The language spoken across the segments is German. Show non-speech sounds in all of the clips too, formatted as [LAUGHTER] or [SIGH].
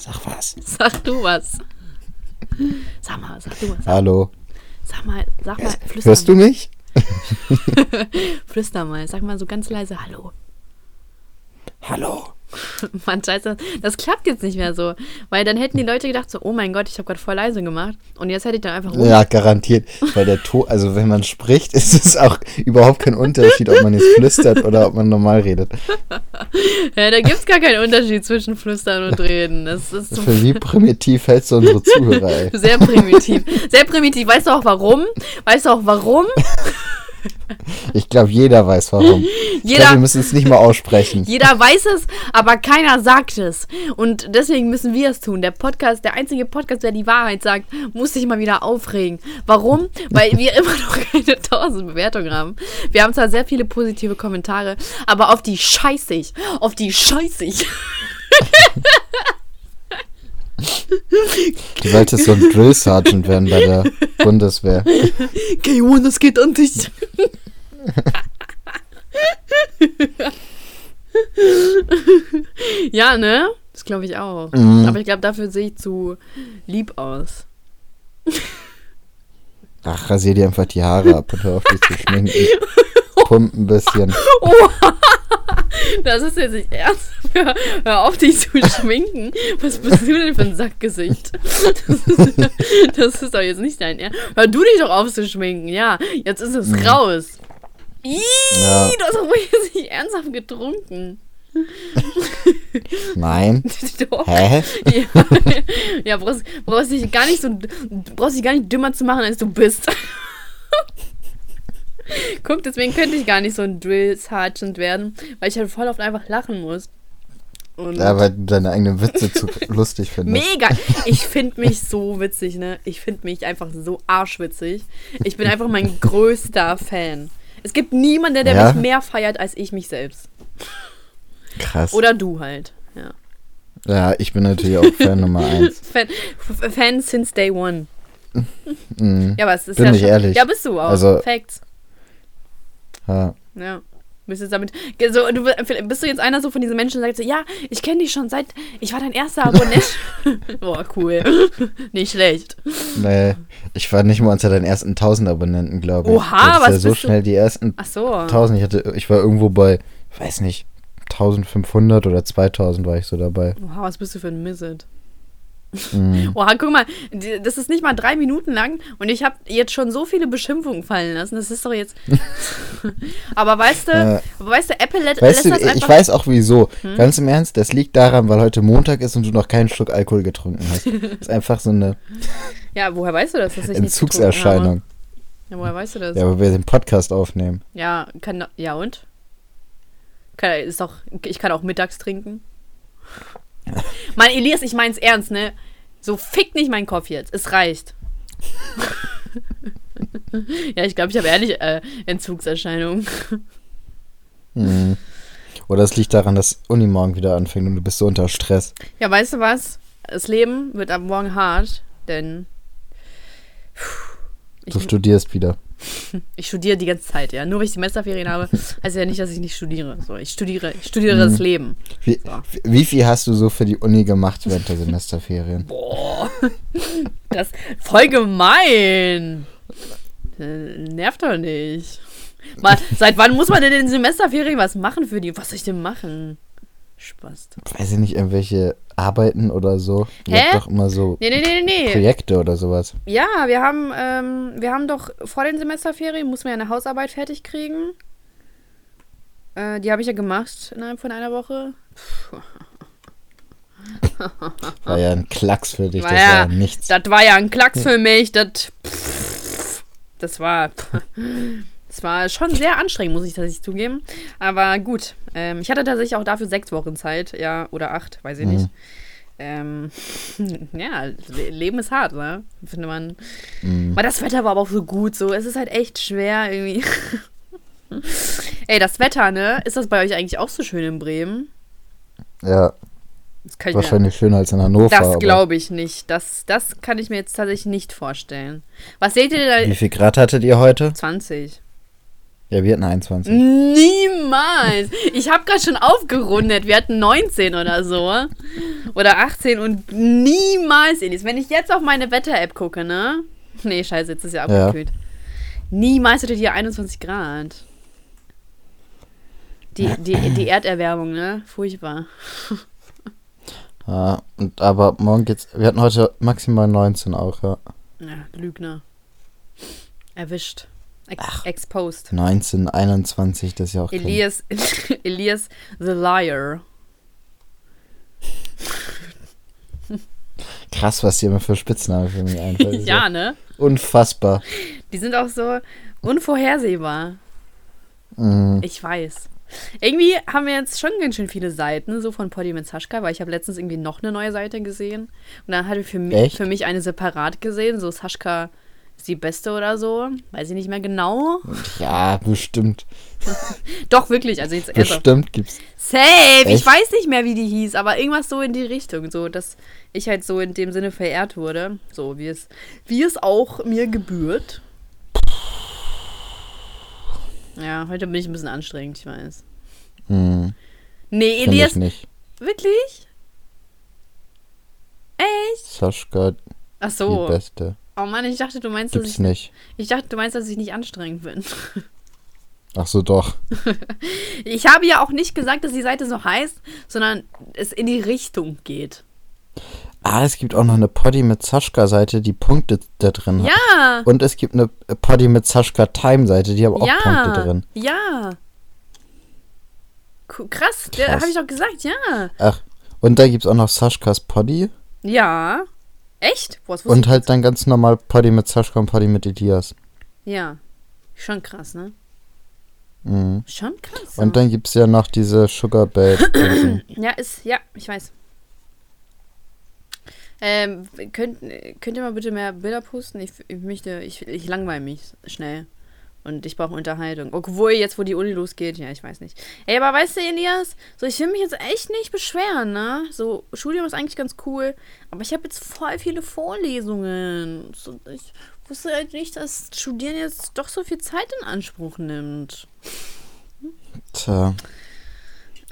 Sag was. Sag du was. Sag mal, sag du was. Hallo. Sag mal, sag mal, flüster Hörst du mal. mich? [LAUGHS] Flüster mal, sag mal so ganz leise Hallo. Hallo. [LAUGHS] Mann, scheiße, das klappt jetzt nicht mehr so. Weil dann hätten die Leute gedacht so, oh mein Gott, ich habe gerade voll leise gemacht. Und jetzt hätte ich dann einfach. Ja, garantiert. Weil der Ton, also wenn man spricht, [LAUGHS] ist es auch überhaupt kein Unterschied, ob man jetzt flüstert oder ob man normal redet. [LAUGHS] Ja, da gibt's gar keinen Unterschied zwischen Flüstern und Reden. Das ist so Für wie primitiv hältst du unsere Zuhörer, ey? sehr primitiv. Sehr primitiv. Weißt du auch warum? Weißt du auch warum? Ich glaube, jeder weiß warum. Ich Jeder- glaube, wir müssen es nicht mal aussprechen. Jeder weiß es, aber keiner sagt es. Und deswegen müssen wir es tun. Der Podcast, der einzige Podcast, der die Wahrheit sagt, muss sich mal wieder aufregen. Warum? Weil wir [LAUGHS] immer noch keine 1000 Bewertungen haben. Wir haben zwar sehr viele positive Kommentare, aber auf die scheiße ich. Auf die scheiße ich. [LAUGHS] Du solltest so ein Drill Sergeant werden bei der Bundeswehr. K1, das geht an dich. ja, ne? Das glaube ich auch. Mhm. Aber ich glaube, dafür sehe ich zu lieb aus. Ach, rasier dir einfach die Haare ab und hör auf dich zu schminken. Pump ein bisschen. [LAUGHS] Das ist jetzt nicht ernst. Hör, hör auf, dich zu schminken. Was bist du denn für ein Sackgesicht? Das [LAUGHS] ist, das ist doch jetzt nicht dein Ernst. Hör du dich doch auf zu schminken. Ja, jetzt ist es raus. Ih, Ja. du hast doch wohl jetzt nicht ernsthaft getrunken. [LAUGHS] Nein. Doch. Hä? Ja, [LAUGHS] ja brauchst, brauchst dich gar nicht so brauchst dich gar nicht dümmer zu machen, als du bist. Guck, deswegen könnte ich gar nicht so ein Drill Sergeant werden, weil ich halt voll oft einfach lachen muss. Und Ja, weil du deine eigenen Witze zu [LAUGHS] lustig findest. Mega! [LAUGHS] Ich finde mich so witzig, ne? Ich finde mich einfach so arschwitzig. Ich bin einfach mein größter Fan. Es gibt niemanden, der Ja? mich mehr feiert als ich mich selbst. Krass. Oder du halt. Ja. Ja, ich bin natürlich auch Fan Nummer eins. [LAUGHS] Fan, Fan since day one. Mhm. Ja, aber es ist Bin ja ich schon, ehrlich. Ja, bist du auch. Also- Facts. Ja. Ja. Bist jetzt damit. So, du, bist du jetzt einer so von diesen Menschen, der sagt so, ja, ich kenne dich schon seit. Ich war dein erster Abonnent. [LAUGHS] Boah, cool. Nicht schlecht. Nee, ich war nicht mal unter den ersten 1000 Abonnenten, glaube ich. Oha, was ja so bist du- schnell die ersten Ach so. 1000. Ich, hatte, ich war irgendwo bei, weiß nicht, 1500 oder 2000 war ich so dabei. Oha, was bist du für ein Misset? Mhm. Oha, guck mal, das ist nicht mal drei Minuten lang und ich habe jetzt schon so viele Beschimpfungen fallen lassen. Das ist doch jetzt. [LAUGHS] aber weißt du, aber weißt du, Apple lä Weißt lässt du, das ich einfach. weiß auch wieso. Ganz im Ernst, das liegt daran, weil heute Montag ist und du noch keinen Schluck Alkohol getrunken hast. Das [LAUGHS] ist einfach so eine ja, woher weißt du das? Dass ich Entzugserscheinung. Ja, woher weißt du das? Ja, weil wir den Podcast aufnehmen. Ja, kann. Ja, und? Kann, ist doch, ich kann auch mittags trinken. [LAUGHS] Mann, Elias, ich mein's ernst, ne? So fick nicht meinen Kopf jetzt. Es reicht. [LAUGHS] ja, ich glaube, ich habe ehrlich äh, Entzugserscheinungen. Mhm. Oder es liegt daran, dass Uni morgen wieder anfängt und du bist so unter Stress. Ja, weißt du was? Das Leben wird ab morgen hart, denn ich, Du studierst wieder. [LAUGHS] ich studiere die ganze Zeit, ja. Nur weil ich Semesterferien habe, heißt ja nicht, dass ich nicht studiere. So, ich studiere, ich studiere das Leben. Wie, So. wie viel hast du so für die Uni gemacht während der Semesterferien? Boah. [LAUGHS] Das voll gemein. Äh, Nervt doch nicht. Mal, seit wann muss man denn in den Semesterferien was machen für die? Was soll ich denn machen? Spaß. Weiß ich nicht, irgendwelche Arbeiten oder so? Ihr Hä? habt doch immer so Nee, nee, nee, nee. Projekte oder sowas. Ja, wir haben, ähm, wir haben doch vor den Semesterferien, muss man ja eine Hausarbeit fertig kriegen. Äh, die habe ich ja gemacht innerhalb von einer Woche. [LAUGHS] War ja ein Klacks für dich, War das ja- war ja nichts. Das war ja ein Klacks für mich. Das, das war, das war schon sehr anstrengend, muss ich tatsächlich zugeben. Aber gut, ähm, ich hatte tatsächlich auch dafür sechs Wochen Zeit, ja, oder acht, weiß ich Mhm. nicht. Ähm, [LAUGHS] ja, Le- Leben ist hart, ne? Finde man. Mhm. Aber das Wetter war aber auch so gut, so. Es ist halt echt schwer irgendwie. [LAUGHS] Ey, das Wetter, ne? Ist das bei euch eigentlich auch so schön in Bremen? Ja, wahrscheinlich schöner als in Hannover. das glaube ich nicht. Das, das kann ich mir jetzt tatsächlich nicht vorstellen. Was seht ihr Wie da? viel Grad hattet ihr heute? 20. Ja, wir hatten 21. Niemals. Ich habe gerade schon aufgerundet. Wir hatten 19 oder so. Oder 18 und niemals, Elis. Wenn ich jetzt auf meine Wetter-App gucke, ne? Nee, scheiße, jetzt ist ja Ja. abgekühlt. Niemals hattet ihr 21 Grad. Die, die, die Erderwärmung, ne? Furchtbar. [LAUGHS] Ja, und, aber morgen geht's. Wir hatten heute maximal 19 auch, ja. Ja, Lügner. Erwischt. Ex exposed. 19, 21, das ist ja auch Elias, [LAUGHS] Elias the Liar. krass, was dir immer für Spitznamen für mich einfällt. Ja, ne? Unfassbar. Die sind auch so unvorhersehbar. Mhm. Ich weiß. Irgendwie haben wir jetzt schon ganz schön viele Seiten, so von Poddy mit Saschka, weil ich habe letztens irgendwie noch eine neue Seite gesehen. Und dann hatte ich für mich, für mich eine separat gesehen, so Saschka ist die beste oder so. Weiß ich nicht mehr genau. Ja, bestimmt. [LAUGHS] Doch, wirklich. Also jetzt. Bestimmt gibt's. Safe! Ich Echt? weiß nicht mehr, wie die hieß, aber irgendwas so in die Richtung. So, dass ich halt so in dem Sinne verehrt wurde. So, wie es, wie es auch mir gebührt. Ja, heute bin ich ein bisschen anstrengend, ich weiß. Hm, Nee, Elias, ich nicht. wirklich? Echt? Saschka, Ach die so. Beste. Oh Mann, ich dachte, du meinst, dass ich, nicht. ich dachte, du meinst, dass ich nicht anstrengend bin. [LAUGHS] Ach so, doch. Ich habe ja auch nicht gesagt, dass die Seite so heißt, sondern es in die Richtung geht. Ah, es gibt auch noch eine Poddy mit Saschka-Seite, die Punkte da drin hat. Ja! Und es gibt eine Poddy mit Saschka Time-Seite, die haben auch ja, Punkte drin. Ja. Krass, Krass. habe ich doch gesagt, ja. Ach, und da gibt's auch noch Saschkas Poddy. Ja. Echt? Boah, Und halt dann ganz normal Poddy mit Saschka und Poddy mit Elias. Ja. Schon krass, ne? Mhm. Schon krass. Und dann gibt's ja noch diese Sugar Babe. [CLEARS THROAT] Ja, ist, ja, ich weiß. Ähm, könnt, könnt ihr mal bitte mehr Bilder posten? Ich, ich möchte, ich, ich langweile mich schnell. Und ich brauche Unterhaltung. Obwohl, jetzt, wo die Uni losgeht, ja, ich weiß nicht. Ey, aber weißt du, Elias, so, ich will mich jetzt echt nicht beschweren, ne? So, Studium ist eigentlich ganz cool, aber ich habe jetzt voll viele Vorlesungen. So, ich wusste halt nicht, dass Studieren jetzt doch so viel Zeit in Anspruch nimmt. Tja.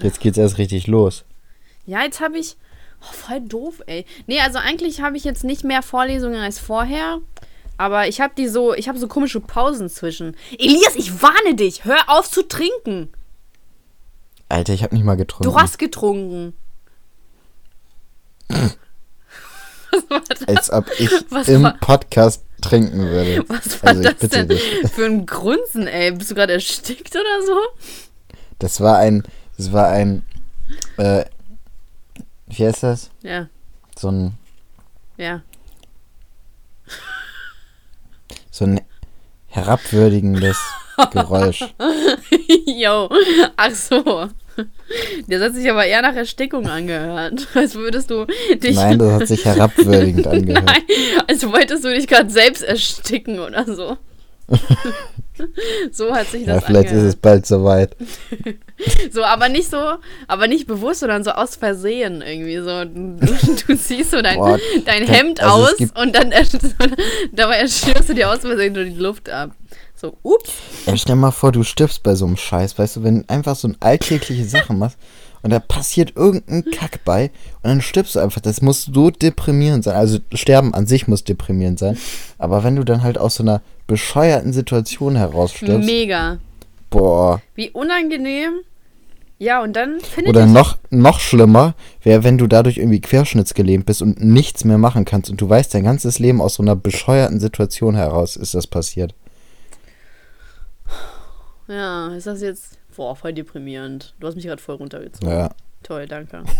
Jetzt geht's erst richtig los. Ja, jetzt habe ich. Oh, voll doof, ey. Nee, also eigentlich habe ich jetzt nicht mehr Vorlesungen als vorher. Aber ich habe die so, ich habe so komische Pausen zwischen. Elias, ich warne dich, hör auf zu trinken. Alter, ich hab nicht mal getrunken. Du hast getrunken. Was war das? Als ob [LAUGHS] ich Was im war- Podcast trinken würde. Was war also ich das bitte denn dich. [LAUGHS] für ein Grunzen, ey? Bist du gerade erstickt oder so? Das war ein, das war ein, äh, wie heißt das? Ja, So ein, ja. So ein herabwürdigendes Geräusch. [LAUGHS] Yo, ach so. Das hat sich aber eher nach Erstickung angehört. Als würdest du dich. Nein, das hat sich herabwürdigend [LAUGHS] angehört. Nein, als wolltest du dich gerade selbst ersticken oder so. [LAUGHS] [LAUGHS] so hat sich Ja, das vielleicht ist es angehört. bald soweit. [LAUGHS] So, aber nicht so, aber nicht bewusst, sondern so aus Versehen irgendwie so. Du, [LAUGHS] du ziehst so dein, Boah, dein Hemd also aus und dann dabei erschürst du dir aus Versehen nur die Luft ab. So, ups. Ey, stell mal vor, du stirbst bei so einem Scheiß, weißt du, wenn du einfach so ein alltägliche Sachen machst und da passiert irgendein Kack bei und dann stirbst du einfach. Das muss so deprimierend sein. Also Sterben an sich muss deprimierend sein. Aber wenn du dann halt aus so einer bescheuerten Situation herausstirbst, Mega. boah. Wie unangenehm. Ja, und dann findet Oder noch, noch schlimmer wäre, wenn du dadurch irgendwie querschnittsgelähmt bist und nichts mehr machen kannst und du weißt, dein ganzes Leben aus so einer bescheuerten Situation heraus ist das passiert. Ja, ist das jetzt. Boah, voll deprimierend. Du hast mich gerade voll runtergezogen. Ja. Toll, danke. [LAUGHS]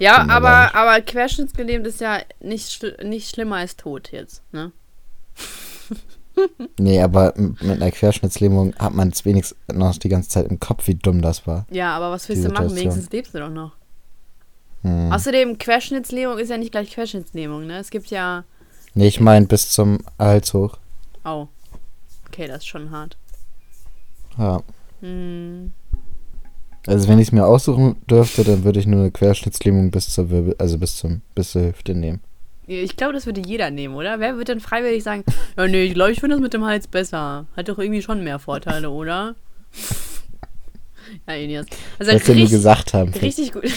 Ja, aber, aber querschnittsgelähmt ist ja nicht, schl- nicht schlimmer als tot jetzt, ne? [LAUGHS] Nee, aber mit einer Querschnittslähmung hat man es wenigstens noch die ganze Zeit im Kopf, wie dumm das war. Ja, aber was willst du machen? Wenigstens lebst du doch noch. Hm. Außerdem, Querschnittslähmung ist ja nicht gleich Querschnittslähmung, ne? Es gibt ja. Nee, ich meine bis zum Hals hoch. Oh. Okay, das ist schon hart. Ja. Hm. Also wenn ich es mir aussuchen dürfte, dann würde ich nur eine Querschnittslähmung bis zur Wirbel, also bis zum bis zur Hüfte nehmen. Ich glaube, das würde jeder nehmen, oder? Wer wird denn freiwillig sagen, ja, nee, ich glaube, ich finde das mit dem Hals besser. Hat doch irgendwie schon mehr Vorteile, oder? Ja, Elias. Also Was wir nur gesagt haben. Richtig gut. [LAUGHS]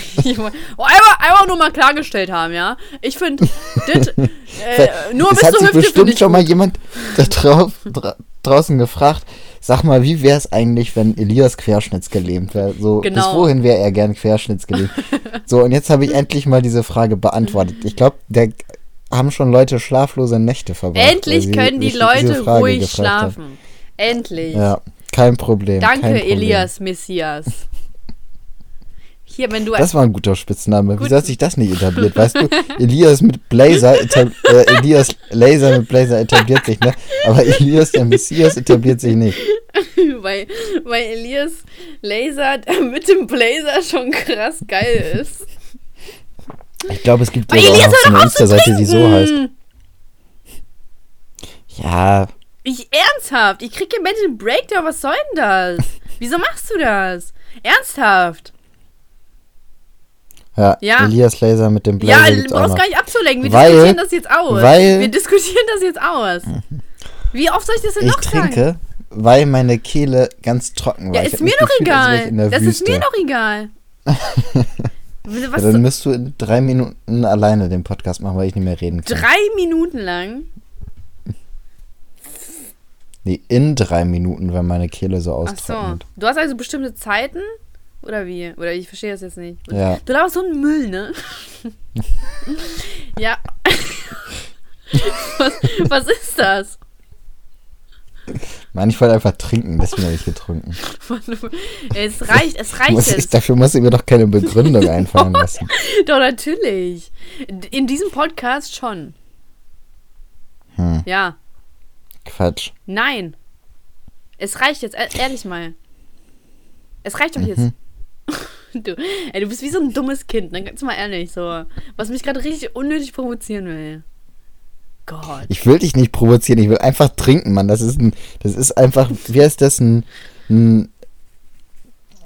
Oh, einfach, einfach nur mal klargestellt haben, ja. Ich finde, das, [LAUGHS] äh, nur es bis hat zur Hüfte bestimmt schon mal jemand da drauf, dra draußen gefragt, sag mal, wie wäre es eigentlich, wenn Elias querschnittsgelähmt wäre? So, bis Genau. wohin wäre er gern querschnittsgelähmt? [LAUGHS] so, und jetzt habe ich endlich mal diese Frage beantwortet. Ich glaube, da haben schon Leute schlaflose Nächte verbracht. Endlich können die Leute ruhig gefragt haben. schlafen. Endlich. Ja, kein Problem. Danke, kein Problem. Elias Messias. Hier, wenn du Das war ein guter Spitzname. Gut. Wieso hat sich das nicht etabliert? Weißt du, Elias mit Blazer, äh, Elias Laser mit Blazer etabliert sich, ne? Aber Elias der Messias etabliert sich nicht. [LAUGHS] weil, weil Elias Laser mit dem Blazer schon krass geil ist. Ich glaube, es gibt sogar auch eine Insta-Seite, die so heißt. Ja, Ich ernsthaft, ich krieg hier Mental Breakdown, was soll denn das? Wieso machst du das? Ernsthaft? Ja, Ja. Elias Laser mit dem Ja, Blazer du gibt's auch brauchst gar nicht abzulenken. Wir Weil- diskutieren das jetzt aus. weil- Wir diskutieren das jetzt aus. [LAUGHS] Wie oft soll ich das denn Ich noch sagen? trinke, weil meine Kehle ganz trocken war. Ja, Ich ist mir doch ich egal. Das ist Wüste. mir doch egal. [LAUGHS] Ja, dann müsst du in drei Minuten alleine den Podcast machen, weil ich nicht mehr reden kann. drei Minuten lang? Nee, in drei Minuten, wenn meine Kehle so Ach so. Du hast also bestimmte Zeiten? Oder wie? Oder ich verstehe das jetzt nicht. Ja. Du laberst so einen Müll, ne? [LAUGHS] ja. was, was ist das? Mann, ich wollte einfach trinken, deswegen habe ich getrunken. Es reicht, es reicht Muss ich, jetzt. dafür muss ich mir doch keine Begründung einfallen lassen. [LAUGHS] Doch, natürlich. In diesem Podcast schon. Hm, Ja. Quatsch. Nein. Es reicht jetzt, e- ehrlich mal. Es reicht doch jetzt. [LAUGHS] Du, ey, du bist wie so ein dummes Kind, ne? Ganz mal ehrlich, so. Was mich gerade richtig unnötig provozieren will. Gott. Ich will dich nicht provozieren, ich will einfach trinken, Mann. Das ist ein, das ist einfach, wie heißt das, ein, ein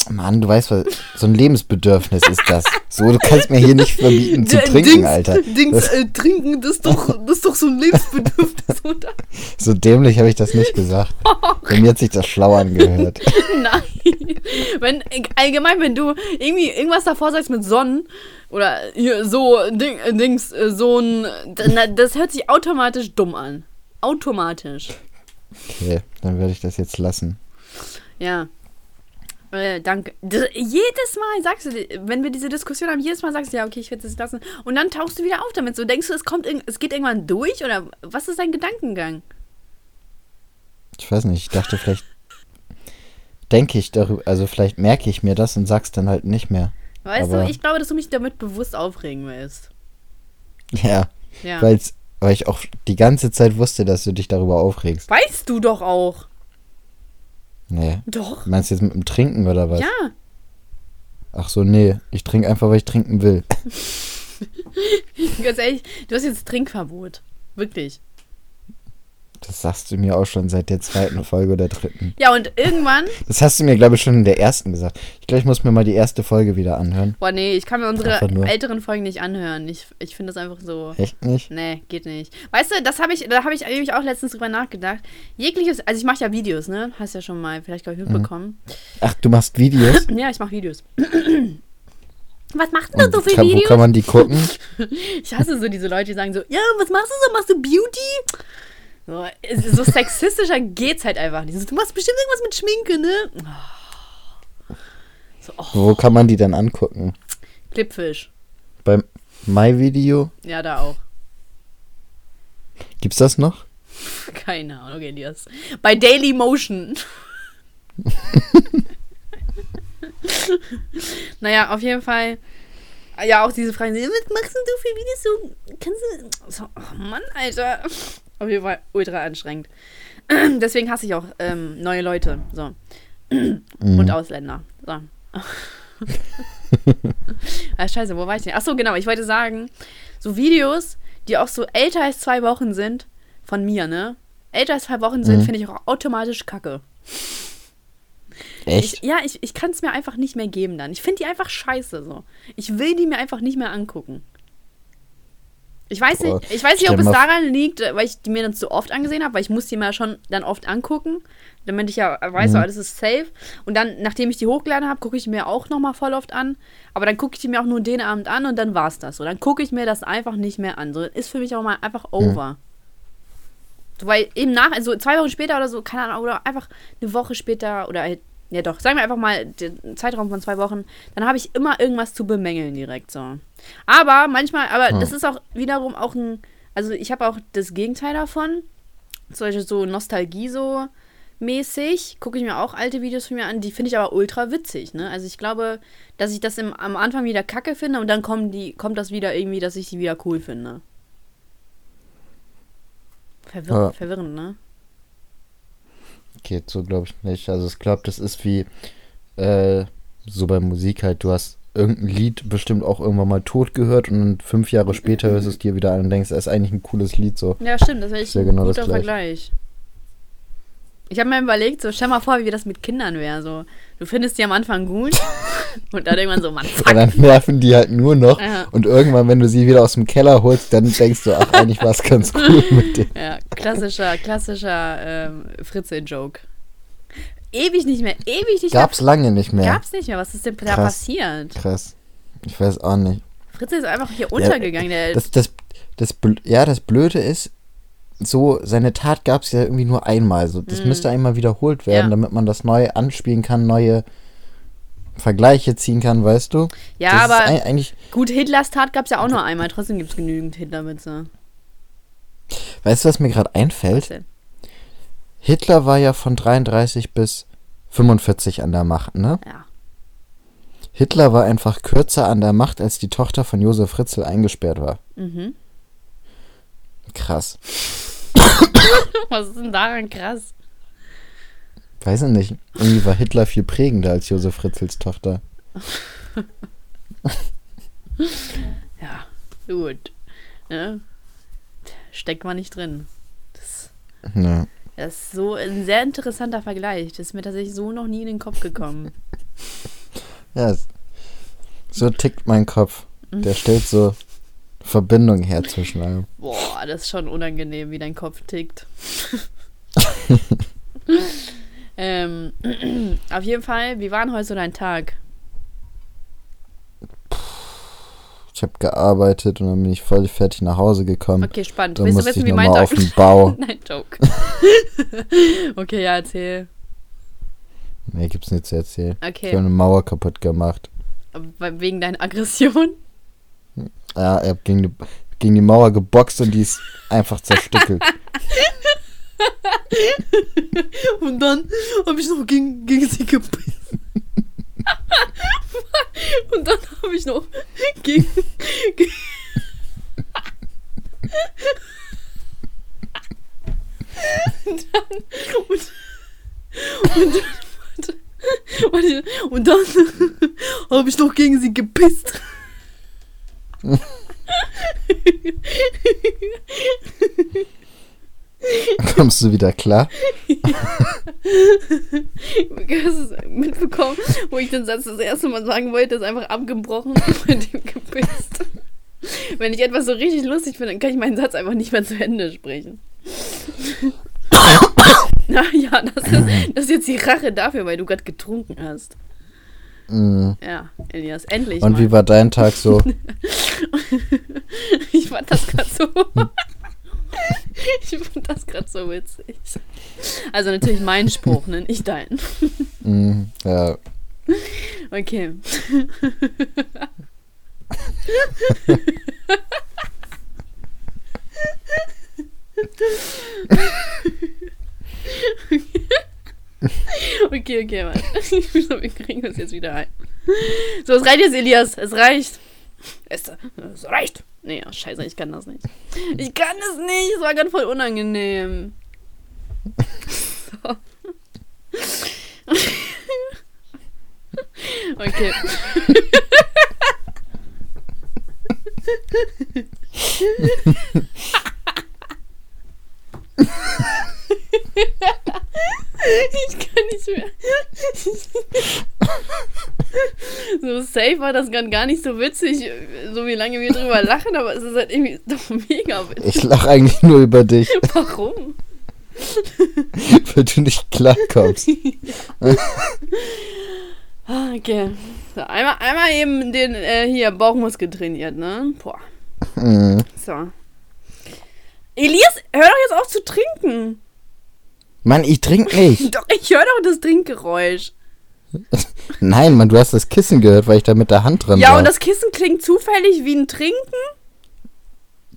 Mann, du weißt was, so ein Lebensbedürfnis ist das. So, du kannst mir hier nicht verbieten zu trinken, Dings, Alter. Dings, Das, äh, trinken, das ist doch, das ist doch so ein Lebensbedürfnis, [LAUGHS] oder? so dämlich habe ich das nicht gesagt. [LAUGHS] Bei mir hat sich das schlau angehört. [LAUGHS] Nein. Wenn, allgemein, wenn du irgendwie irgendwas davor sagst mit Sonnen oder hier so Ding, äh, Dings, äh, so ein. Das hört sich automatisch dumm an. Automatisch. Okay, dann werde ich das jetzt lassen. Ja. Äh, danke. D jedes Mal sagst du, wenn wir diese Diskussion haben, jedes Mal sagst du, ja, okay, ich werde es lassen. Und dann tauchst du wieder auf damit. So denkst du, es kommt, es geht irgendwann durch oder was ist dein Gedankengang? Ich weiß nicht, ich dachte vielleicht denke ich darüber, also vielleicht merke ich mir das und sag's dann halt nicht mehr. Weißt Aber- du, ich glaube, dass du mich damit bewusst aufregen willst. Ja, Ja. weil's, weil ich auch die ganze Zeit wusste, dass du dich darüber aufregst. weißt du doch auch. Nee. Doch. Meinst du jetzt mit dem Trinken oder was? Ja. Ach so, nee. Ich trinke einfach, weil ich trinken will. [LAUGHS] Ganz ehrlich, du hast jetzt Trinkverbot. Wirklich. Das sagst du mir auch schon seit der zweiten Folge oder dritten. Ja, und irgendwann. Das hast du mir, glaube ich, schon in der ersten gesagt. Ich glaube, ich muss mir mal die erste Folge wieder anhören. Boah, nee, ich kann mir unsere älteren Folgen nicht anhören. Ich, ich finde das einfach so. Echt nicht? Nee, geht nicht. Weißt du, das habe ich, da habe ich nämlich auch letztens drüber nachgedacht. Jegliches, also ich mache ja Videos, ne? Hast ja schon mal vielleicht, glaube ich, mitbekommen. Ach, du machst Videos? [CLEARS THROAT] Ja, ich mache Videos. [CLEARS THROAT] Was machst du so für kann, wo Videos? kann man die gucken? [LAUGHS] Ich hasse so diese Leute, die sagen so, ja, was machst du so? Machst du Beauty? So, so sexistischer geht's halt einfach nicht. Du machst bestimmt irgendwas mit Schminke, ne? Oh. So, oh, Wo kann man die dann angucken? Clipfish. Beim My-Video? Ja, da auch. Gibt's das noch? [LAUGHS] Keine Ahnung, Elias. Bei Daily Motion. [LAUGHS] naja, auf jeden Fall. Ja, auch diese Fragen. Was machst denn du für Videos? So, kannst du. So, oh Mann, Alter. Auf jeden Fall ultra anstrengend. [CLEARS THROAT] Deswegen hasse ich auch ähm, neue Leute. So. [CLEARS THROAT] Mhm. Und Ausländer. So. [LAUGHS] ah, scheiße, wo war ich denn? Achso, genau. Ich wollte sagen, so Videos, die auch so älter als zwei Wochen sind, von mir, ne? Älter als zwei Wochen sind, Mhm. finde ich auch automatisch kacke. Echt? Ich, ja, ich, ich kann es mir einfach nicht mehr geben dann. Ich finde die einfach scheiße so. Ich will die mir einfach nicht mehr angucken. Ich weiß nicht, ich weiß nicht, ob es daran liegt, weil ich die mir dann zu oft angesehen habe, weil ich muss die mir schon dann oft angucken, damit ich ja weiß, Mhm. alles ist safe. Und dann, nachdem ich die hochgeladen habe, gucke ich mir auch nochmal voll oft an. Aber dann gucke ich die mir auch nur den Abend an und dann war es das. So, dann gucke ich mir das einfach nicht mehr an. So, ist für mich auch mal einfach over. So, weil eben nach, also zwei Wochen später oder so, keine Ahnung, oder einfach eine Woche später oder halt, ja doch, sagen wir einfach mal den Zeitraum von zwei Wochen, dann habe ich immer irgendwas zu bemängeln direkt so. Aber manchmal, aber das ist auch wiederum auch ein, also ich habe auch das Gegenteil davon. Zum Beispiel so Nostalgie so mäßig, gucke ich mir auch alte Videos von mir an, die finde ich aber ultra witzig, ne? Also ich glaube, dass ich das im, am Anfang wieder kacke finde und dann kommen die, kommt das wieder irgendwie, dass ich die wieder cool finde. Verwirr Ja. Verwirrend, ne? Geht so, glaube ich, nicht. Also ich glaube, das ist wie äh, so bei Musik halt, du hast irgendein Lied bestimmt auch irgendwann mal tot gehört und fünf Jahre später hörst du es dir wieder an und denkst, das ist eigentlich ein cooles Lied so. Ja, stimmt, das wäre echt ja ein genau das guter. Vergleich. Ich habe mir überlegt, so stell mal vor, wie das mit Kindern wäre. So, du findest die am Anfang gut [LAUGHS] und dann irgendwann so, Mann, fuck. Und dann nerven die halt nur noch Ja. und irgendwann, wenn du sie wieder aus dem Keller holst, dann denkst du, ach, eigentlich war es ganz [LAUGHS] cool mit dem. Ja, klassischer, klassischer ähm, Fritze-Joke. Ewig nicht mehr, ewig nicht Gab's lange nicht mehr. mehr. Gab's nicht mehr. Was ist denn da Krass. passiert? Krass. Ich weiß auch nicht. Fritze ist einfach hier untergegangen. Der, Das, das, das, ja, das Blöde ist, so, seine Tat gab es ja irgendwie nur einmal. So, das müsste einmal wiederholt werden, Mhm. Ja. damit man das neu anspielen kann, neue Vergleiche ziehen kann, weißt du? ja, das aber ein, eigentlich, gut, Hitlers Tat gab's ja auch nur einmal. Trotzdem gibt's genügend Hitlerwitze. weißt du, was mir gerade einfällt? Hitler war ja von 33 bis 45 an der Macht, ne? Ja. Hitler war einfach kürzer an der Macht, als die Tochter von Josef Fritzl eingesperrt war. Mhm. Krass. [COUGHS] Was ist denn daran krass? Weiß ich nicht. Irgendwie war Hitler viel prägender als Josef Fritzls Tochter. [LAUGHS] Ja, gut. Ne? Steckt man nicht drin. Das, Ja. das ist so ein sehr interessanter Vergleich. Das ist mir tatsächlich so noch nie in den Kopf gekommen. [LAUGHS] Ja, so tickt mein Kopf. Der stellt so Verbindung her zwischen allem. Boah, das ist schon unangenehm, wie dein Kopf tickt. [LAUGHS] ähm, auf jeden Fall, wie war denn heute so dein Tag? Ich habe gearbeitet und dann bin ich voll fertig nach Hause gekommen. Okay, spannend. Dann Willst du wissen, ich wie mein Tag auf den [LAUGHS] Bau. Nein, Joke. [LAUGHS] okay, ja, erzähl. Nee, gibt's nicht zu erzählen. Ich Okay. habe eine Mauer kaputt gemacht. Wegen deiner Aggression? Ja, er hat gegen die, gegen die Mauer geboxt und die ist einfach zerstückelt. [LAUGHS] Und dann habe ich noch gegen, gegen sie gebissen. [LAUGHS] Und dann habe ich noch gegen. ge- [LAUGHS] und dann. Und, und dann. Warte, und dann habe ich noch gegen sie gepisst. [LAUGHS] Kommst du wieder klar? [LAUGHS] Hast du es mitbekommen, wo ich den Satz das erste Mal sagen wollte, ist einfach abgebrochen [LAUGHS] und mit dem gepisst. Wenn ich etwas so richtig lustig finde, dann kann ich meinen Satz einfach nicht mehr zu Ende sprechen. Na ja, das ist, das ist jetzt die Rache dafür, weil du gerade getrunken hast. Mhm. Ja, Elias, endlich Und mal. wie war dein Tag so? [LAUGHS] Ich fand das gerade so. [LAUGHS] ich fand das gerade so witzig. Also natürlich mein Spruch, ne? Nicht dein. Mhm, ja. Okay. [LAUGHS] okay, [LAUGHS] okay, Mann. Ich glaube, wir kriegen das jetzt wieder ein. So, es reicht jetzt, Elias. Es reicht. Es, es reicht. Nee, oh, scheiße, ich kann das nicht. Ich kann das nicht. Es war gerade voll unangenehm. So. [LAUGHS] Okay. [LAUGHS] Ich kann nicht mehr. So safe war das gar nicht so witzig, so wie lange wir drüber lachen, aber es ist halt irgendwie doch mega witzig. Ich lache eigentlich nur über dich, Warum? weil du nicht klarkommst. [LAUGHS] Ah, Okay. So, einmal, einmal eben den äh, hier Bauchmuskel trainiert, ne? Boah. Mhm. So. Elias, hör doch jetzt auf zu trinken. Mann, ich trinke nicht. [LAUGHS] Doch, ich höre doch das Trinkgeräusch. [LAUGHS] Nein, Mann, du hast das Kissen gehört, weil ich da mit der Hand dran Ja, war. und das Kissen klingt zufällig wie ein Trinken?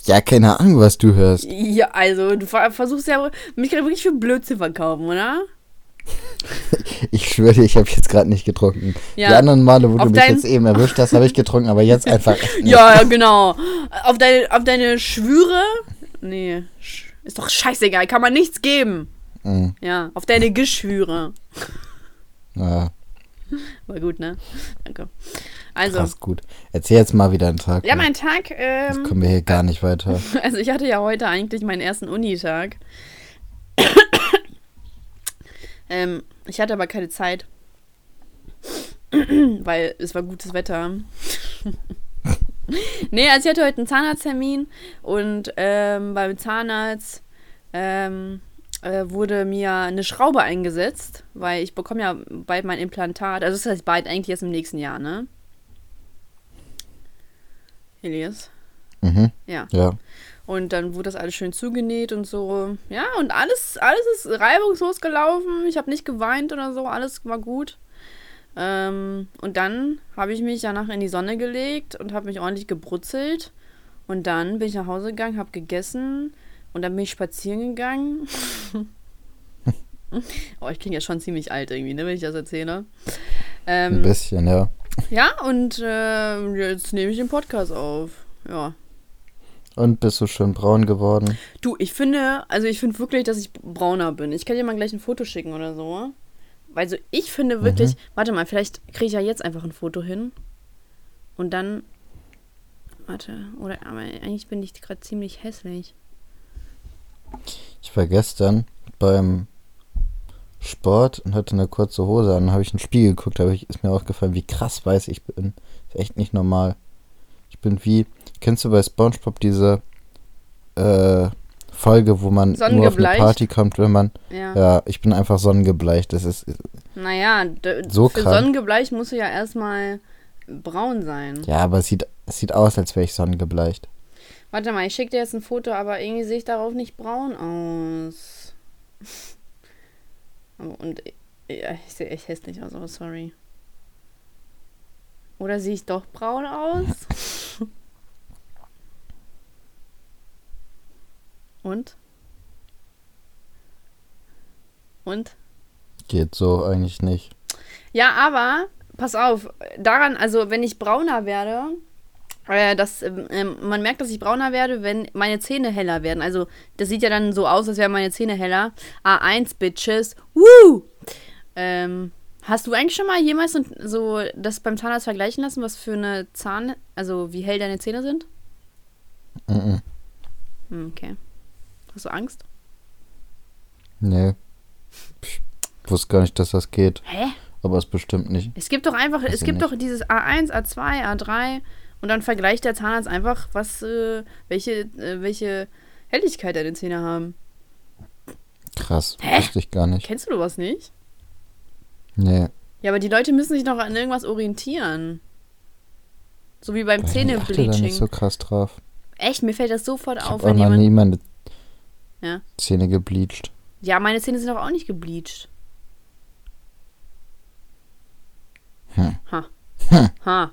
ja, keine Ahnung, was du hörst. Ja, also, du ver- versuchst ja mich gerade wirklich für Blödsinn verkaufen, oder? [LAUGHS] Ich schwöre dir, ich habe jetzt gerade nicht getrunken. Ja. Die anderen Male, wo Auf du mich jetzt eben erwischt hast, habe ich getrunken, aber jetzt einfach. Ja, ja, genau. Auf deine, auf deine Schwüre? Nee, ist doch scheißegal, kann man nichts geben. Mhm. Ja, auf deine Geschwüre. Ja, [LAUGHS] War gut, ne? Danke. Also, krass gut. Erzähl jetzt mal wieder einen Tag. ja, mein Tag, Jetzt ähm, kommen wir hier gar nicht weiter. [LAUGHS] also ich hatte ja heute eigentlich meinen ersten Unitag. [COUGHS] ähm, ich hatte aber keine Zeit. [COUGHS] Weil es war gutes Wetter. [LAUGHS] nee, also ich hatte heute einen Zahnarzttermin und ähm, beim Zahnarzt ähm, äh, wurde mir eine Schraube eingesetzt, weil ich bekomme ja bald mein Implantat. Also das heißt bald eigentlich erst im nächsten Jahr, ne? Elias? Mhm. Ja. Ja. Und dann wurde das alles schön zugenäht und so. Ja, und alles, alles ist reibungslos gelaufen. Ich habe nicht geweint oder so, alles war gut. Ähm, und dann habe ich mich danach in die Sonne gelegt und habe mich ordentlich gebrutzelt. Und dann bin ich nach Hause gegangen, habe gegessen und dann bin ich spazieren gegangen. [LAUGHS] oh, ich klinge ja schon ziemlich alt irgendwie, ne, wenn ich das erzähle. Ein Ähm, bisschen, ja. ja, und äh, jetzt nehme ich den Podcast auf. Ja. Und bist du schön braun geworden? Du, ich finde, also ich finde wirklich, dass ich brauner bin. Ich kann dir mal gleich ein Foto schicken oder so. Also ich finde wirklich, warte mal, vielleicht kriege ich ja jetzt einfach ein Foto hin. Und dann, warte, oder, aber eigentlich bin ich gerade ziemlich hässlich. Ich war gestern beim Sport und hatte eine kurze Hose an. Dann habe ich in den Spiegel geguckt, da hab ich- ist mir aufgefallen, wie krass weiß ich bin. Ist echt nicht normal. Ich bin wie, kennst du bei SpongeBob diese äh, Folge, wo man nur auf eine? Party kommt, wenn man, Ja. ja, ich bin einfach sonnengebleicht. Das ist, Naja, So für krank. Sonnengebleicht musst du ja erstmal braun sein. ja, aber es sieht, es sieht aus, als wäre ich sonnengebleicht. Warte mal, ich schicke dir jetzt ein Foto, aber irgendwie sehe ich darauf nicht braun aus. [LAUGHS] Und ja, ich sehe echt hässlich aus, aber sorry. Oder sehe ich doch braun aus? [LAUGHS] Und? Und? Geht so eigentlich nicht. Ja, aber pass auf, daran, also wenn ich brauner werde, äh, das, ähm, ähm, man merkt, dass ich brauner werde, wenn meine Zähne heller werden. Also das sieht ja dann so aus, als wären meine Zähne heller. A1 Bitches. Woo! Ähm, hast du eigentlich schon mal jemals so- das beim Zahnarzt vergleichen lassen, was für eine Zahn, also wie hell deine Zähne sind? Mhm. Hm, okay. Hast du Angst? Nee. Ich wusste gar nicht, dass das geht. Hä? Aber es bestimmt nicht. Es gibt doch einfach, Weiß es gibt nicht. doch dieses A1, A2, A3 und dann vergleicht der Zahnarzt einfach, was, äh, welche, äh, welche Helligkeit deine Zähne haben. Krass. Hä? Wusste ich gar nicht. Kennst du was nicht? Nee. Ja, aber die Leute müssen sich noch an irgendwas orientieren. So wie beim Ich achte da nicht Zähnebleaching. so krass drauf. Echt, mir fällt das sofort Ich auf, habe auch wenn noch jemand. nie meine Ja. Zähne gebleached. Ja, meine Zähne sind doch auch nicht gebleached. Hm. Ha. Ha.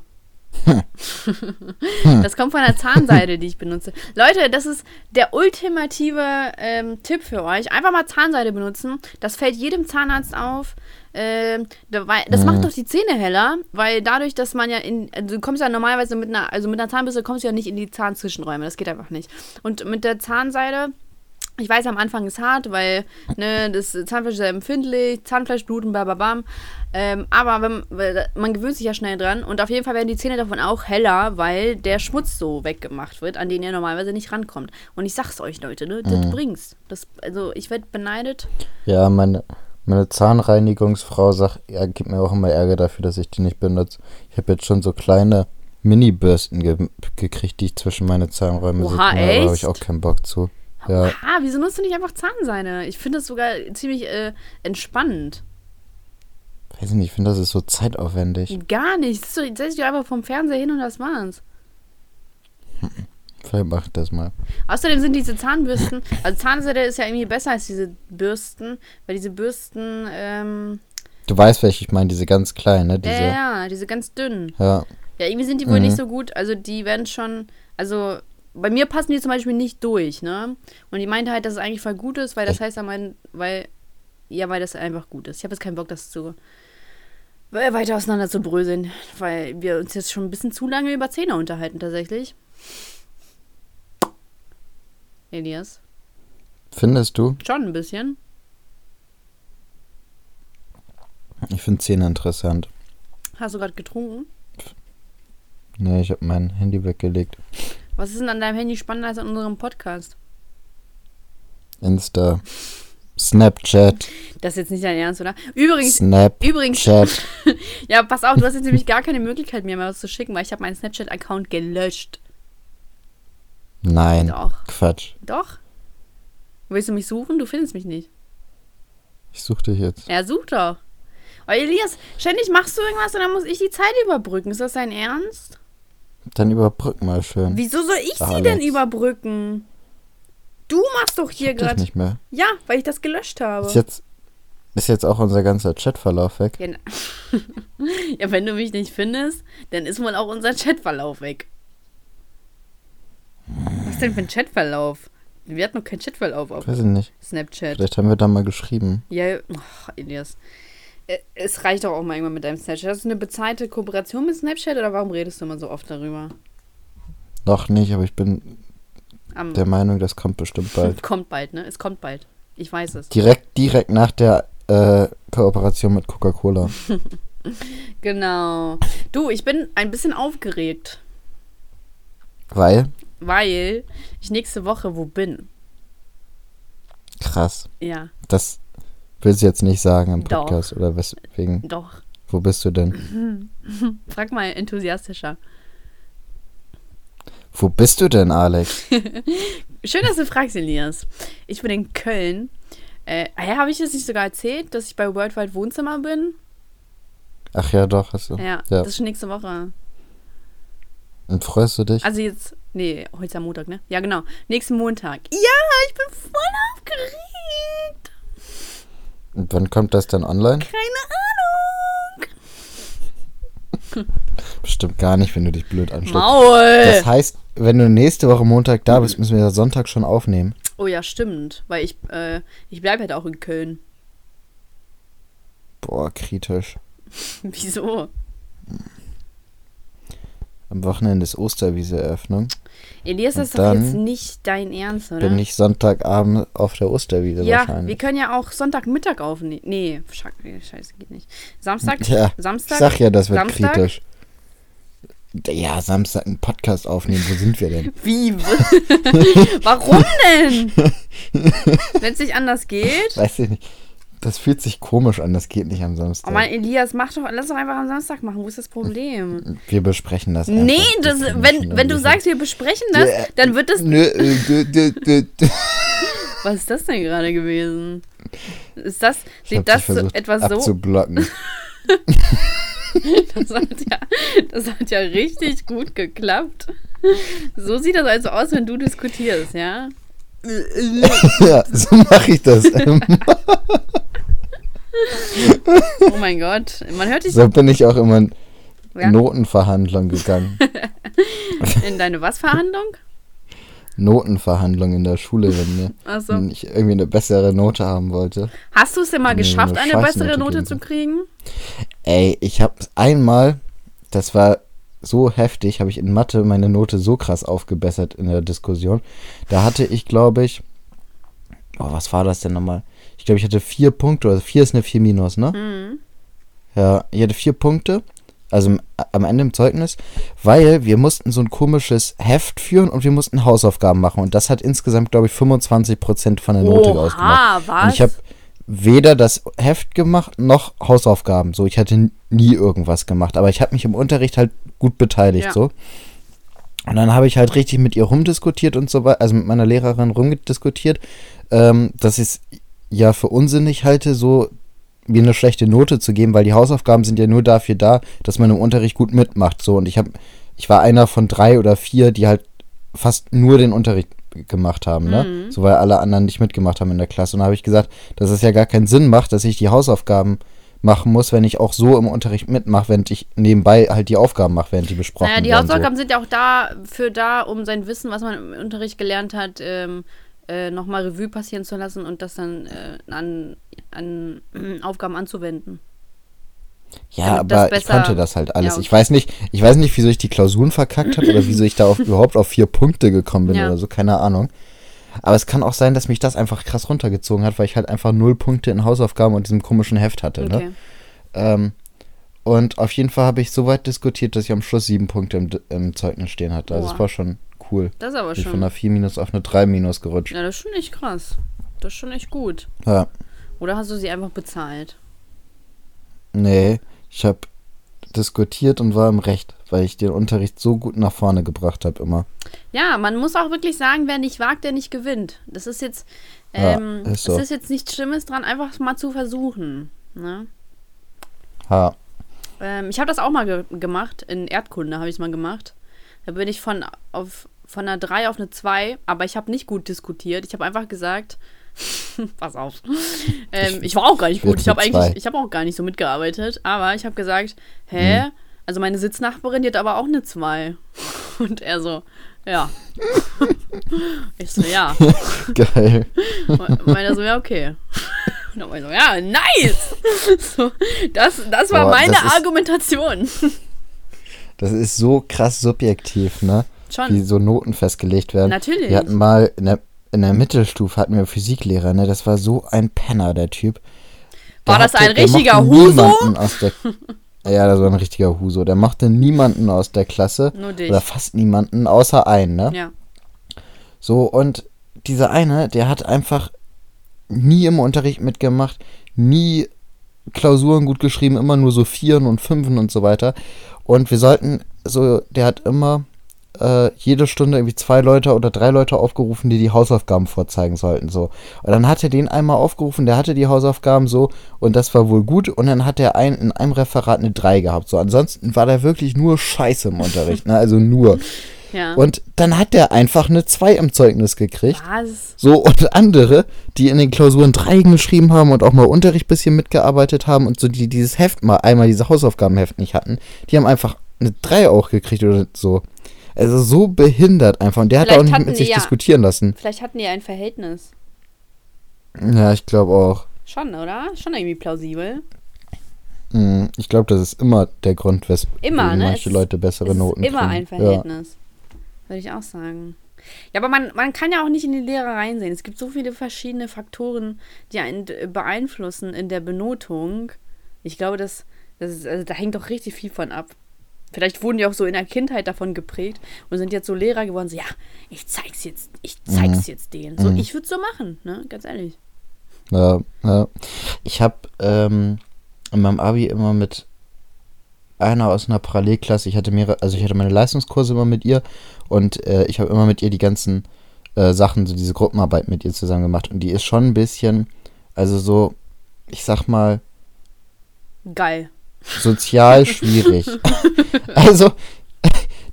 Das kommt von der Zahnseide, die ich benutze. Leute, das ist der ultimative ähm, Tipp für euch. Einfach mal Zahnseide benutzen. Das fällt jedem Zahnarzt auf. Ähm, das macht doch die Zähne heller, weil dadurch, dass man ja in, also du kommst ja normalerweise mit einer, also mit einer Zahnbürste kommst du ja nicht in die Zahnzwischenräume. Das geht einfach nicht. Und mit der Zahnseide ich weiß, am Anfang ist hart, weil ne, das Zahnfleisch ist sehr empfindlich, Zahnfleisch bluten, bababam. Ähm, aber wenn, man gewöhnt sich ja schnell dran und auf jeden Fall werden die Zähne davon auch heller, weil der Schmutz so weggemacht wird, an den ihr normalerweise nicht rankommt. Und ich sag's euch, Leute, ne, das bringt's. Das, also ich werde beneidet. Ja, meine, Meine Zahnreinigungsfrau sagt, ja, gibt mir auch immer Ärger dafür, dass ich die nicht benutze. Ich habe jetzt schon so kleine Mini-Bürsten ge gekriegt, die ich zwischen meine Zahnräume setze. Da habe ich auch keinen Bock zu. Ja, Ah, wieso nutzt du nicht einfach Zahnseide? Ich finde das sogar ziemlich äh, entspannend. weiß ich nicht, ich finde, das ist so zeitaufwendig. Gar nicht. So, setz dich einfach vom Fernseher hin und das war's. [LAUGHS] Vielleicht mache ich das mal. Außerdem sind diese Zahnbürsten, also Zahnseide ist ja irgendwie besser als diese Bürsten, weil diese Bürsten, ähm, Du weißt, welche ich meine, diese ganz kleinen, ne? Diese, ja, ja, ja, diese ganz dünnen. ja. Ja, irgendwie sind die wohl Mhm. nicht so gut. Also die werden schon, also bei mir passen die zum Beispiel nicht durch, ne? Und die meinte halt, dass es eigentlich voll gut ist, weil das Echt? heißt, mein, weil, ja, weil das einfach gut ist. Ich habe jetzt keinen Bock, das zu äh, weiter auseinander zu bröseln, weil wir uns jetzt schon ein bisschen zu lange über Zähne unterhalten tatsächlich. Elias, Findest du? schon ein bisschen. Ich finde Zähne interessant. Hast du gerade getrunken? Nee, ich habe mein Handy weggelegt. Was ist denn an deinem Handy spannender als an unserem Podcast? Insta. Snapchat. Das ist jetzt nicht dein Ernst, oder? Übrigens, Snapchat. übrigens, [LAUGHS] Ja, pass auf, du hast jetzt nämlich gar keine Möglichkeit mehr, mal was zu schicken, weil ich habe meinen Snapchat-Account gelöscht. Nein. Doch. Quatsch. Doch? Willst du mich suchen? Du findest mich nicht. Ich suche dich jetzt. Ja, such doch. Oh, Elias, ständig machst du irgendwas und dann muss ich die Zeit überbrücken. Ist das dein Ernst? Dann überbrück mal schön. Wieso soll ich Ach, sie denn Alex. überbrücken? Du machst doch hier gerade. nicht mehr. Ja, weil ich das gelöscht habe. Ist jetzt, ist jetzt auch unser ganzer Chatverlauf weg? Ja, na- [LAUGHS] ja, wenn du mich nicht findest, dann ist wohl auch unser Chatverlauf weg. Was denn für ein Chatverlauf? Wir hatten noch keinen Chatverlauf auf Weiß ich nicht. Snapchat. Vielleicht haben wir da mal geschrieben. Ja, ach, Elias. Äh, Es reicht doch auch mal irgendwann mit deinem Snapchat. Hast du eine bezahlte Kooperation mit Snapchat oder warum redest du immer so oft darüber? Noch nicht, aber ich bin Am, der Meinung, das kommt bestimmt bald. [LAUGHS] Kommt bald, ne? Es kommt bald. Ich weiß es. Direkt, direkt nach der äh, Kooperation mit Coca-Cola. [LAUGHS] Genau. Du, ich bin ein bisschen aufgeregt, Weil, weil ich nächste Woche wo bin. krass. Ja, Das willst du jetzt nicht sagen im Doch. Podcast oder weswegen? doch. Wo bist du denn? [LAUGHS] Frag mal enthusiastischer. Wo bist du denn, Alex? [LAUGHS] Schön, dass du fragst, Elias. Ich bin in Köln. Äh, ja, habe ich das nicht sogar erzählt, dass ich bei Worldwide Wohnzimmer bin? Ach ja, doch, hast du. Ja, Ja. das ist schon nächste Woche. Und freust du dich? Also jetzt, nee, heute ist ja Montag, ne? Ja, genau. Nächsten Montag. Ja, ich bin voll aufgeregt. Und wann kommt das dann online? Keine Ahnung. [LAUGHS] Bestimmt gar nicht, wenn du dich blöd anstellst. Maul. Das heißt, wenn du nächste Woche Montag da bist, müssen wir ja Sonntag schon aufnehmen. Oh ja, stimmt. Weil ich, äh, ich bleibe halt auch in Köln. Boah, kritisch. [LAUGHS] Wieso? Am Wochenende ist Osterwiese-Eröffnung. Elias, das ist doch jetzt nicht dein Ernst, oder? Bin ich Sonntagabend auf der Osterwiese ja, wir wahrscheinlich. können ja auch Sonntagmittag aufnehmen. Nee, scheiße, geht nicht. Samstag? Ja, Samstag? Ich sag ja, das wird Samstag? kritisch. Ja, Samstag einen Podcast aufnehmen. Wo sind wir denn? [LAUGHS] Wie? [LAUGHS] Warum denn? [LAUGHS] Wenn es nicht anders geht? Weiß ich nicht. Das fühlt sich komisch an. Das geht nicht am Oh Samstag. Mann, Elias, mach doch, lass doch einfach am Samstag machen. Wo ist das Problem? wir besprechen das. einfach. Nee, das, finden wenn, wenn du sagst, wir besprechen das, dann wird das. Nö, äh, Was ist das denn gerade gewesen? Ist das, Ich sieht das so, etwas so? abzublocken. [LAUGHS] Das hat, ja, das hat ja richtig gut geklappt. So sieht das also aus, wenn du diskutierst, ja? [LAUGHS] ja, so mache ich das. [LAUGHS] [LAUGHS] Oh mein Gott, man hört dich so bin ich auch immer in ja, Notenverhandlung gegangen. [LAUGHS] in deine was Verhandlung? Notenverhandlung in der Schule, wenn, mir, Achso. wenn ich irgendwie eine bessere Note haben wollte. Hast du es denn mal geschafft, eine eine bessere Note zu kriegen? Ey, ich habe einmal, das war so heftig, habe ich in Mathe meine Note so krass aufgebessert in der Diskussion. Da hatte ich, glaube ich, oh, was war das denn nochmal? Ich glaube, ich hatte vier Punkte, oder vier ist eine 4 minus, ne? Mhm. Ja, ich hatte vier Punkte, also am Ende im Zeugnis, weil wir mussten so ein komisches Heft führen und wir mussten Hausaufgaben machen. Und das hat insgesamt, glaube ich, 25% von der Note ausgemacht. Oha, was? Und ich habe weder das Heft gemacht noch Hausaufgaben. So, ich hatte nie irgendwas gemacht, aber ich habe mich im Unterricht halt gut beteiligt. Ja. So. Und dann habe ich halt richtig mit ihr rumdiskutiert und so weiter, also mit meiner Lehrerin rumdiskutiert, ähm, dass ich es ja für unsinnig halte, so mir eine schlechte Note zu geben, weil die Hausaufgaben sind ja nur dafür da, dass man im Unterricht gut mitmacht. So, und ich habe, ich war einer von drei oder vier, die halt fast nur den Unterricht gemacht haben, ne? Mhm. So weil alle anderen nicht mitgemacht haben in der Klasse. Und da habe ich gesagt, dass es ja gar keinen Sinn macht, dass ich die Hausaufgaben machen muss, wenn ich auch so im Unterricht mitmache, während ich nebenbei halt die Aufgaben mache, während die besprochen Naja, die werden. Hausaufgaben sind ja auch dafür da, um sein Wissen, was man im Unterricht gelernt hat, ähm, äh, nochmal Revue passieren zu lassen und das dann äh, an, an [CLEARS THROAT] Aufgaben anzuwenden. Ja, damit aber ich konnte das halt alles. Ja, okay. Ich weiß nicht, ich weiß nicht, wieso ich die Klausuren verkackt habe oder wieso ich da auf, [LAUGHS] überhaupt auf vier Punkte gekommen bin Ja. oder so, keine Ahnung. Aber es kann auch sein, dass mich das einfach krass runtergezogen hat, weil ich halt einfach null Punkte in Hausaufgaben und diesem komischen Heft hatte. Ne? Okay. Ähm, und auf jeden Fall habe ich so weit diskutiert, dass ich am Schluss sieben Punkte im, im Zeugnis stehen hatte. Also es war schon cool. Das ist aber Ich bin von schon. einer 4 minus auf eine 3 minus gerutscht. Ja, das ist schon echt krass. Das ist schon echt gut. Ja. Oder hast du sie einfach bezahlt? Nee, ich habe diskutiert und war im Recht, weil ich den Unterricht so gut nach vorne gebracht habe immer. Ja, man muss auch wirklich sagen, wer nicht wagt, der nicht gewinnt. Das ist jetzt, Ja, ähm, ist so. es ist jetzt nichts Schlimmes dran, einfach mal zu versuchen. Ne? Ha. Ähm, ich habe das auch mal ge gemacht. In Erdkunde habe ich es mal gemacht. Da bin ich von, auf, von einer 3 auf eine 2, aber ich habe nicht gut diskutiert. Ich habe einfach gesagt, [LAUGHS] pass auf. Ähm, ich war auch gar nicht gut. Ich habe eigentlich, ich habe auch gar nicht so mitgearbeitet, aber ich habe gesagt, hä? Mhm. Also meine Sitznachbarin, die hat aber auch eine 2. [LAUGHS] Und er so, ja. [LAUGHS] ich so, ja. Geil. Und meinte so, ja, okay. Und dann war ich so, ja, nice! So, das, das war Boah, meine das ist- Argumentation. Das ist so krass subjektiv, ne? Schon. Wie so Noten festgelegt werden. Natürlich. Wir hatten mal in der, in der Mittelstufe hatten wir Physiklehrer, ne? Das war so ein Penner, der Typ. War das ein der richtiger Huso? der, [LAUGHS] ja, das war ein richtiger Huso. Der mochte niemanden aus der Klasse. Nur dich. Oder fast niemanden, außer einen, ne? Ja. So, und dieser eine, der hat einfach nie im Unterricht mitgemacht, nie Klausuren gut geschrieben, immer nur so Vieren und Fünfen und so weiter. Und wir sollten, so, der hat immer äh, jede Stunde irgendwie zwei Leute oder drei Leute aufgerufen, die die Hausaufgaben vorzeigen sollten, so. Und dann hat er den einmal aufgerufen, der hatte die Hausaufgaben so und das war wohl gut. Und dann hat er ein, in einem Referat eine 3 gehabt, so. Ansonsten war der wirklich nur Scheiße im Unterricht, ne? Also nur. [LAUGHS] Ja. Und dann hat der einfach eine 2 im Zeugnis gekriegt. Was? So, und andere, die in den Klausuren 3 geschrieben haben und auch mal Unterricht bisschen mitgearbeitet haben und so, die dieses Heft mal einmal diese Hausaufgabenheft nicht hatten, die haben einfach eine 3 auch gekriegt oder so. Also so behindert einfach. Und der hat Vielleicht auch nicht mit sich ja- diskutieren lassen. Vielleicht hatten die ein Verhältnis. Ja, ich glaube auch. Schon, oder? Schon irgendwie plausibel. Hm, Ich glaube, das ist immer der Grund, wes Immer, weswegen ne? manche Es- Leute bessere Es Noten ist immer kriegen. ein Verhältnis. Würde ich auch sagen. Ja, aber man, man kann ja auch nicht in die Lehre reinsehen. Es gibt so viele verschiedene Faktoren, die einen beeinflussen in der Benotung. Ich glaube, das, das ist, also da hängt doch richtig viel von ab. Vielleicht wurden die auch so in der Kindheit davon geprägt und sind jetzt so Lehrer geworden, so, ja, ich zeig's jetzt, ich zeig's jetzt denen. So, Mhm. ich würde so machen, ne, ganz ehrlich. Ja, ja. Ich habe ähm, in meinem Abi immer mit einer aus einer Parallelklasse, ich hatte mehrere, also ich hatte meine Leistungskurse immer mit ihr und äh, ich habe immer mit ihr die ganzen äh, Sachen, so diese Gruppenarbeit mit ihr zusammen gemacht und die ist schon ein bisschen, also so, ich sag mal, Geil. Sozial [LAUGHS] schwierig. also,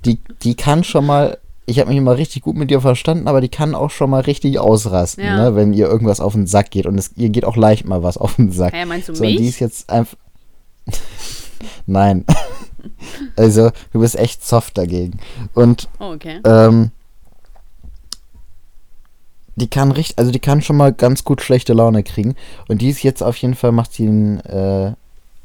die, die kann schon mal, ich habe mich immer richtig gut mit ihr verstanden, aber die kann auch schon mal richtig ausrasten, Ja. ne, wenn ihr irgendwas auf den Sack geht und es, ihr geht auch leicht mal was auf den Sack. Hä, meinst du So, und mich? die ist jetzt einfach. [LAUGHS] Nein. [LAUGHS] also, du bist echt soft dagegen. Und Oh, okay. ähm, die kann richtig, also die kann schon mal ganz gut schlechte Laune kriegen. Und die ist jetzt auf jeden Fall, macht sie ein äh,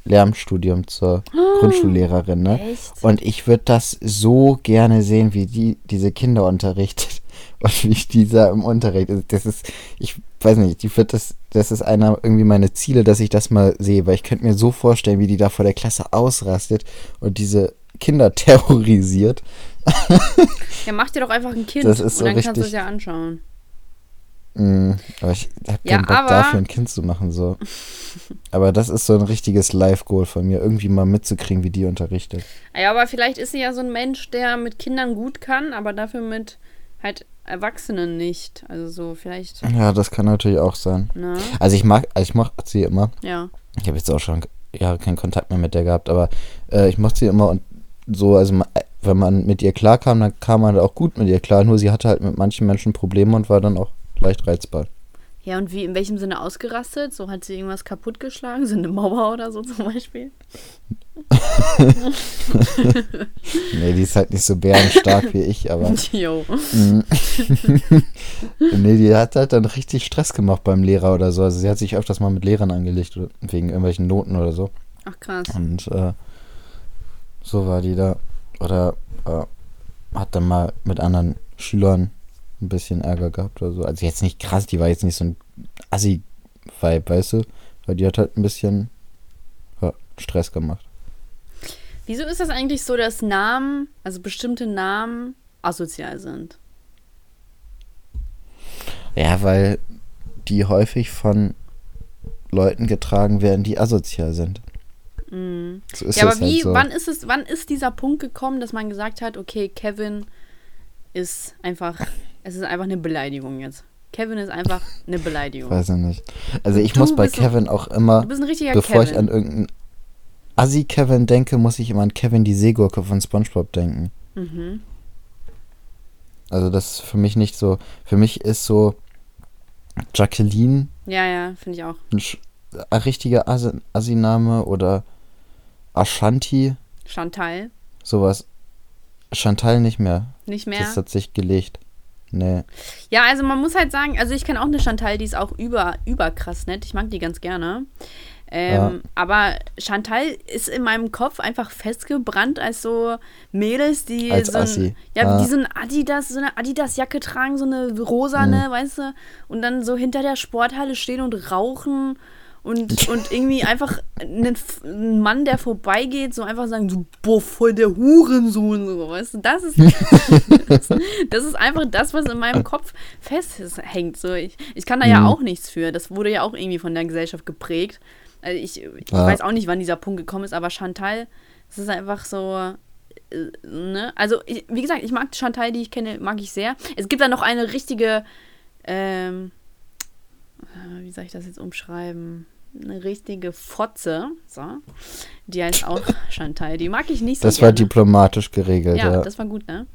Lehramtsstudium zur Grundschullehrerin, ne? Echt? Und ich würde das so gerne sehen, wie die diese Kinder unterrichtet [LAUGHS] und wie dieser im Unterricht ist. Das ist, ich weiß nicht, die wird das, das ist einer irgendwie meine Ziele, dass ich das mal sehe, weil ich könnte mir so vorstellen, wie die da vor der Klasse ausrastet und diese Kinder [LAUGHS] terrorisiert. Ja, mach dir doch einfach ein Kind Das ist so und dann kannst du es richtig- ja anschauen. Mm, aber ich hab Ja, keinen Bock aber- dafür, ein Kind zu machen, so. [LAUGHS] aber das ist so ein richtiges Live-Goal von mir, irgendwie mal mitzukriegen, wie die unterrichtet. Ja, aber vielleicht ist sie ja so ein Mensch, der mit Kindern gut kann, aber dafür mit halt Erwachsenen nicht. Also so vielleicht, Ja, das kann natürlich auch sein. ne? Also ich mag, also ich mochte sie immer. Ja. Ich habe jetzt auch schon Jahre keinen Kontakt mehr mit der gehabt, aber äh, ich mochte sie immer und so, also ma- wenn man mit ihr klarkam, dann kam man auch gut mit ihr klar, nur sie hatte halt mit manchen Menschen Probleme und war dann auch leicht reizbar. Ja, und wie, in welchem Sinne ausgerastet? So hat sie irgendwas kaputtgeschlagen? So eine Mauer oder so zum Beispiel? [LAUGHS] Nee, die ist halt nicht so bärenstark wie ich, aber [LAUGHS] Jo. Mhm. [LAUGHS] nee, die hat halt dann richtig Stress gemacht beim Lehrer oder so. Also sie hat sich öfters mal mit Lehrern angelegt, oder- wegen irgendwelchen Noten oder so. Ach krass. Und äh, so war die da. Oder äh, hat dann mal mit anderen Schülern ein bisschen Ärger gehabt oder so. Also jetzt nicht krass, die war jetzt nicht so ein Assi-Vibe, weißt du? Weil die hat halt ein bisschen ja, Stress gemacht. Wieso ist das eigentlich so, dass Namen, also bestimmte Namen, asozial sind? Ja, weil die häufig von Leuten getragen werden, die asozial sind. Mhm. So ist Ja, aber halt wie, so. wann ist es, wann ist dieser Punkt gekommen, dass man gesagt hat, okay, Kevin ist einfach, es ist einfach eine Beleidigung jetzt. Kevin ist einfach eine Beleidigung. Weiß ich nicht. Also ich Du muss bei Kevin auch immer, Du bist ein richtiger bevor Kevin. ich an irgendeinen Assi-Kevin denke, muss ich immer an Kevin die Seegurke von Spongebob denken. mhm. Also das ist für mich nicht so. Für mich ist so Jacqueline Ja, ja, finde ich auch. ein, sch- ein richtiger Assi- Assi-Name oder Ashanti, Chantal, sowas. Chantal nicht mehr. nicht mehr. Das hat sich gelegt. Nee. Ja, also man muss halt sagen, also ich kenne auch eine Chantal, die ist auch über, überkrass nett. Ich mag die ganz gerne. Ähm, Ja. Aber Chantal ist in meinem Kopf einfach festgebrannt als so Mädels, die Als so ein, ja, Ah. die so ein Adidas, so eine Adidas-Jacke tragen, so eine rosane, weißt du, und dann so hinter der Sporthalle stehen und rauchen und, und irgendwie einfach einen, Mann, der vorbeigeht, so einfach sagen, so, boah, voll der Hurensohn, so, weißt du, das ist, das, [LAUGHS] das ist einfach das, was in meinem Kopf festhängt, so, ich, ich kann da ja Mhm. auch nichts für, das wurde ja auch irgendwie von der Gesellschaft geprägt, also ich, ich Ja. weiß auch nicht, wann dieser Punkt gekommen ist, aber Chantal, es ist einfach so, äh, ne? Also, ich, wie gesagt, ich mag Chantal, die ich kenne, mag ich sehr. Es gibt da noch eine richtige, ähm, äh, wie soll ich das jetzt umschreiben? Eine richtige Fotze, so. Die heißt auch Chantal. Die mag ich nicht so Das gerne. war diplomatisch geregelt, ja, ja. das war gut, ne?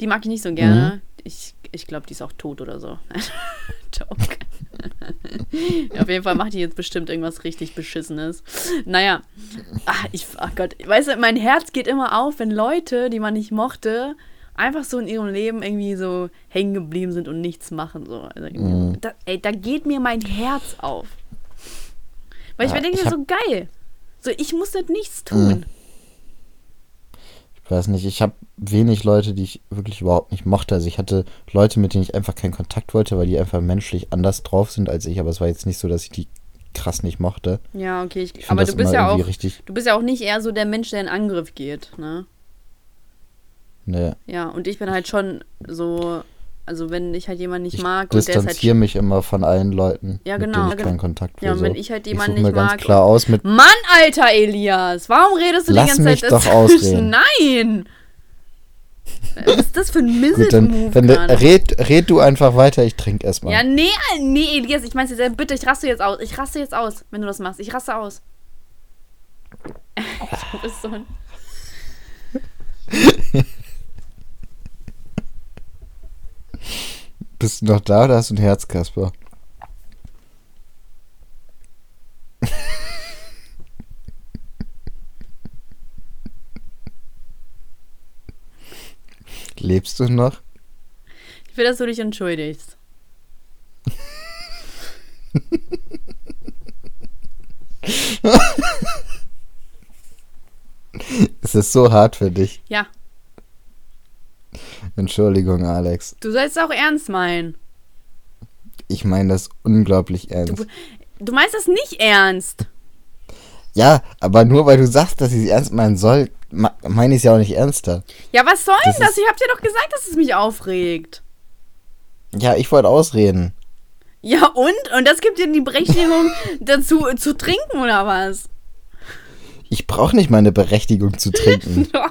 Die mag ich nicht so gerne. Mhm. Ich, ich glaube, die ist auch tot oder so. [LAUGHS] Joke. Auf jeden Fall macht die jetzt bestimmt irgendwas richtig Beschissenes. Naja, ach, ich, ach Gott, weißt du, mein Herz geht immer auf, wenn Leute, die man nicht mochte, einfach so in ihrem Leben irgendwie so hängen geblieben sind und nichts machen. So. Also, Mhm. da, ey, da geht mir mein Herz auf. Weil ich Ja, mir denke, ich hab- so geil. So, ich muss das nichts tun. Ich weiß nicht, ich habe wenig Leute, die ich wirklich überhaupt nicht mochte. Also ich hatte Leute, mit denen ich einfach keinen Kontakt wollte, weil die einfach menschlich anders drauf sind als ich. Aber es war jetzt nicht so, dass ich die krass nicht mochte. Ja, okay. Ich, Ich aber du bist ja auch. richtig. Du bist ja auch nicht eher so der Mensch, der in Angriff geht, ne? Ne, Ja, und ich bin halt schon so, also wenn ich halt jemanden nicht ich mag und der ist halt. distanziere mich immer von allen Leuten, Ja, mit genau, denen ich genau. keinen Kontakt will. Ja, und wenn ich halt ich jemanden mir nicht ganz mag klar aus mit Mann, Alter Elias, warum redest du Lass die ganze mich Zeit doch [LAUGHS] ausreden. Nein! Was ist das für ein [LAUGHS] gerade? red, red du einfach weiter, ich trinke erstmal. Ja, nee, nee, Elias, ich mein's jetzt, bitte, ich raste jetzt aus. Ich raste jetzt aus, wenn du das machst. Ich raste aus. [LAUGHS] du bist so ein. Bist du noch da oder hast du ein Herz, Kasper? Lebst du noch? Ich will, dass du dich entschuldigst. [LAUGHS] Ist es so hart für dich? Ja, Entschuldigung, Alex. du sollst es auch ernst meinen. Ich meine das unglaublich ernst. Du meinst das nicht ernst. Ja, aber nur weil du sagst, dass ich es ernst meinen soll, meine ich es ja auch nicht ernster. Ja, was soll Das denn das? ist- Ich hab dir doch gesagt, dass es mich aufregt. Ja, ich wollte ausreden. Ja, und? Und das gibt dir die Berechtigung [LAUGHS] dazu zu trinken, oder was? Ich brauche nicht meine Berechtigung zu trinken. [LAUGHS] Doch,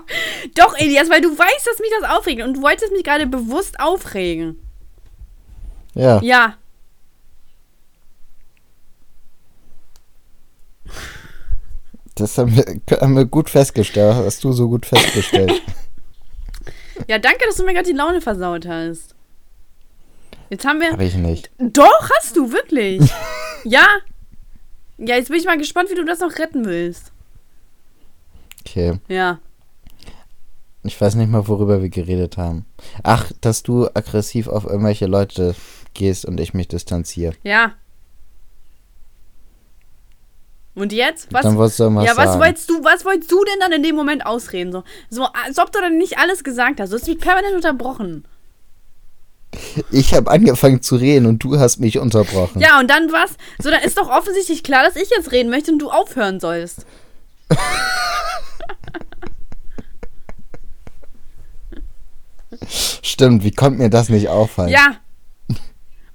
Doch, Elias, weil du weißt, dass mich das aufregt und du wolltest mich gerade bewusst aufregen. ja. Ja. Das haben wir, haben wir gut festgestellt. Hast du so gut festgestellt. [LAUGHS] [LAUGHS] Ja, danke, dass du mir gerade die Laune versaut hast. Jetzt haben wir. Habe ich nicht. Doch, hast du, wirklich. ja. Ja, jetzt bin ich mal gespannt, wie du das noch retten willst. Okay. Ja. Ich weiß nicht mal, worüber wir geredet haben. Ach, dass du aggressiv auf irgendwelche Leute gehst und ich mich distanziere. Ja. Und jetzt? Was? Dann wolltest du irgendwas ja, was sagen. wolltest du, was wolltest du denn dann in dem Moment ausreden? So, so als ob du dann nicht alles gesagt hast. Du hast mich permanent unterbrochen. [LAUGHS] Ich habe angefangen zu reden und du hast mich unterbrochen. Ja, und dann was? So, dann ist doch offensichtlich klar, dass ich jetzt reden möchte und du aufhören sollst. [LAUGHS] Stimmt, wie kommt mir das nicht auffallen? Ja.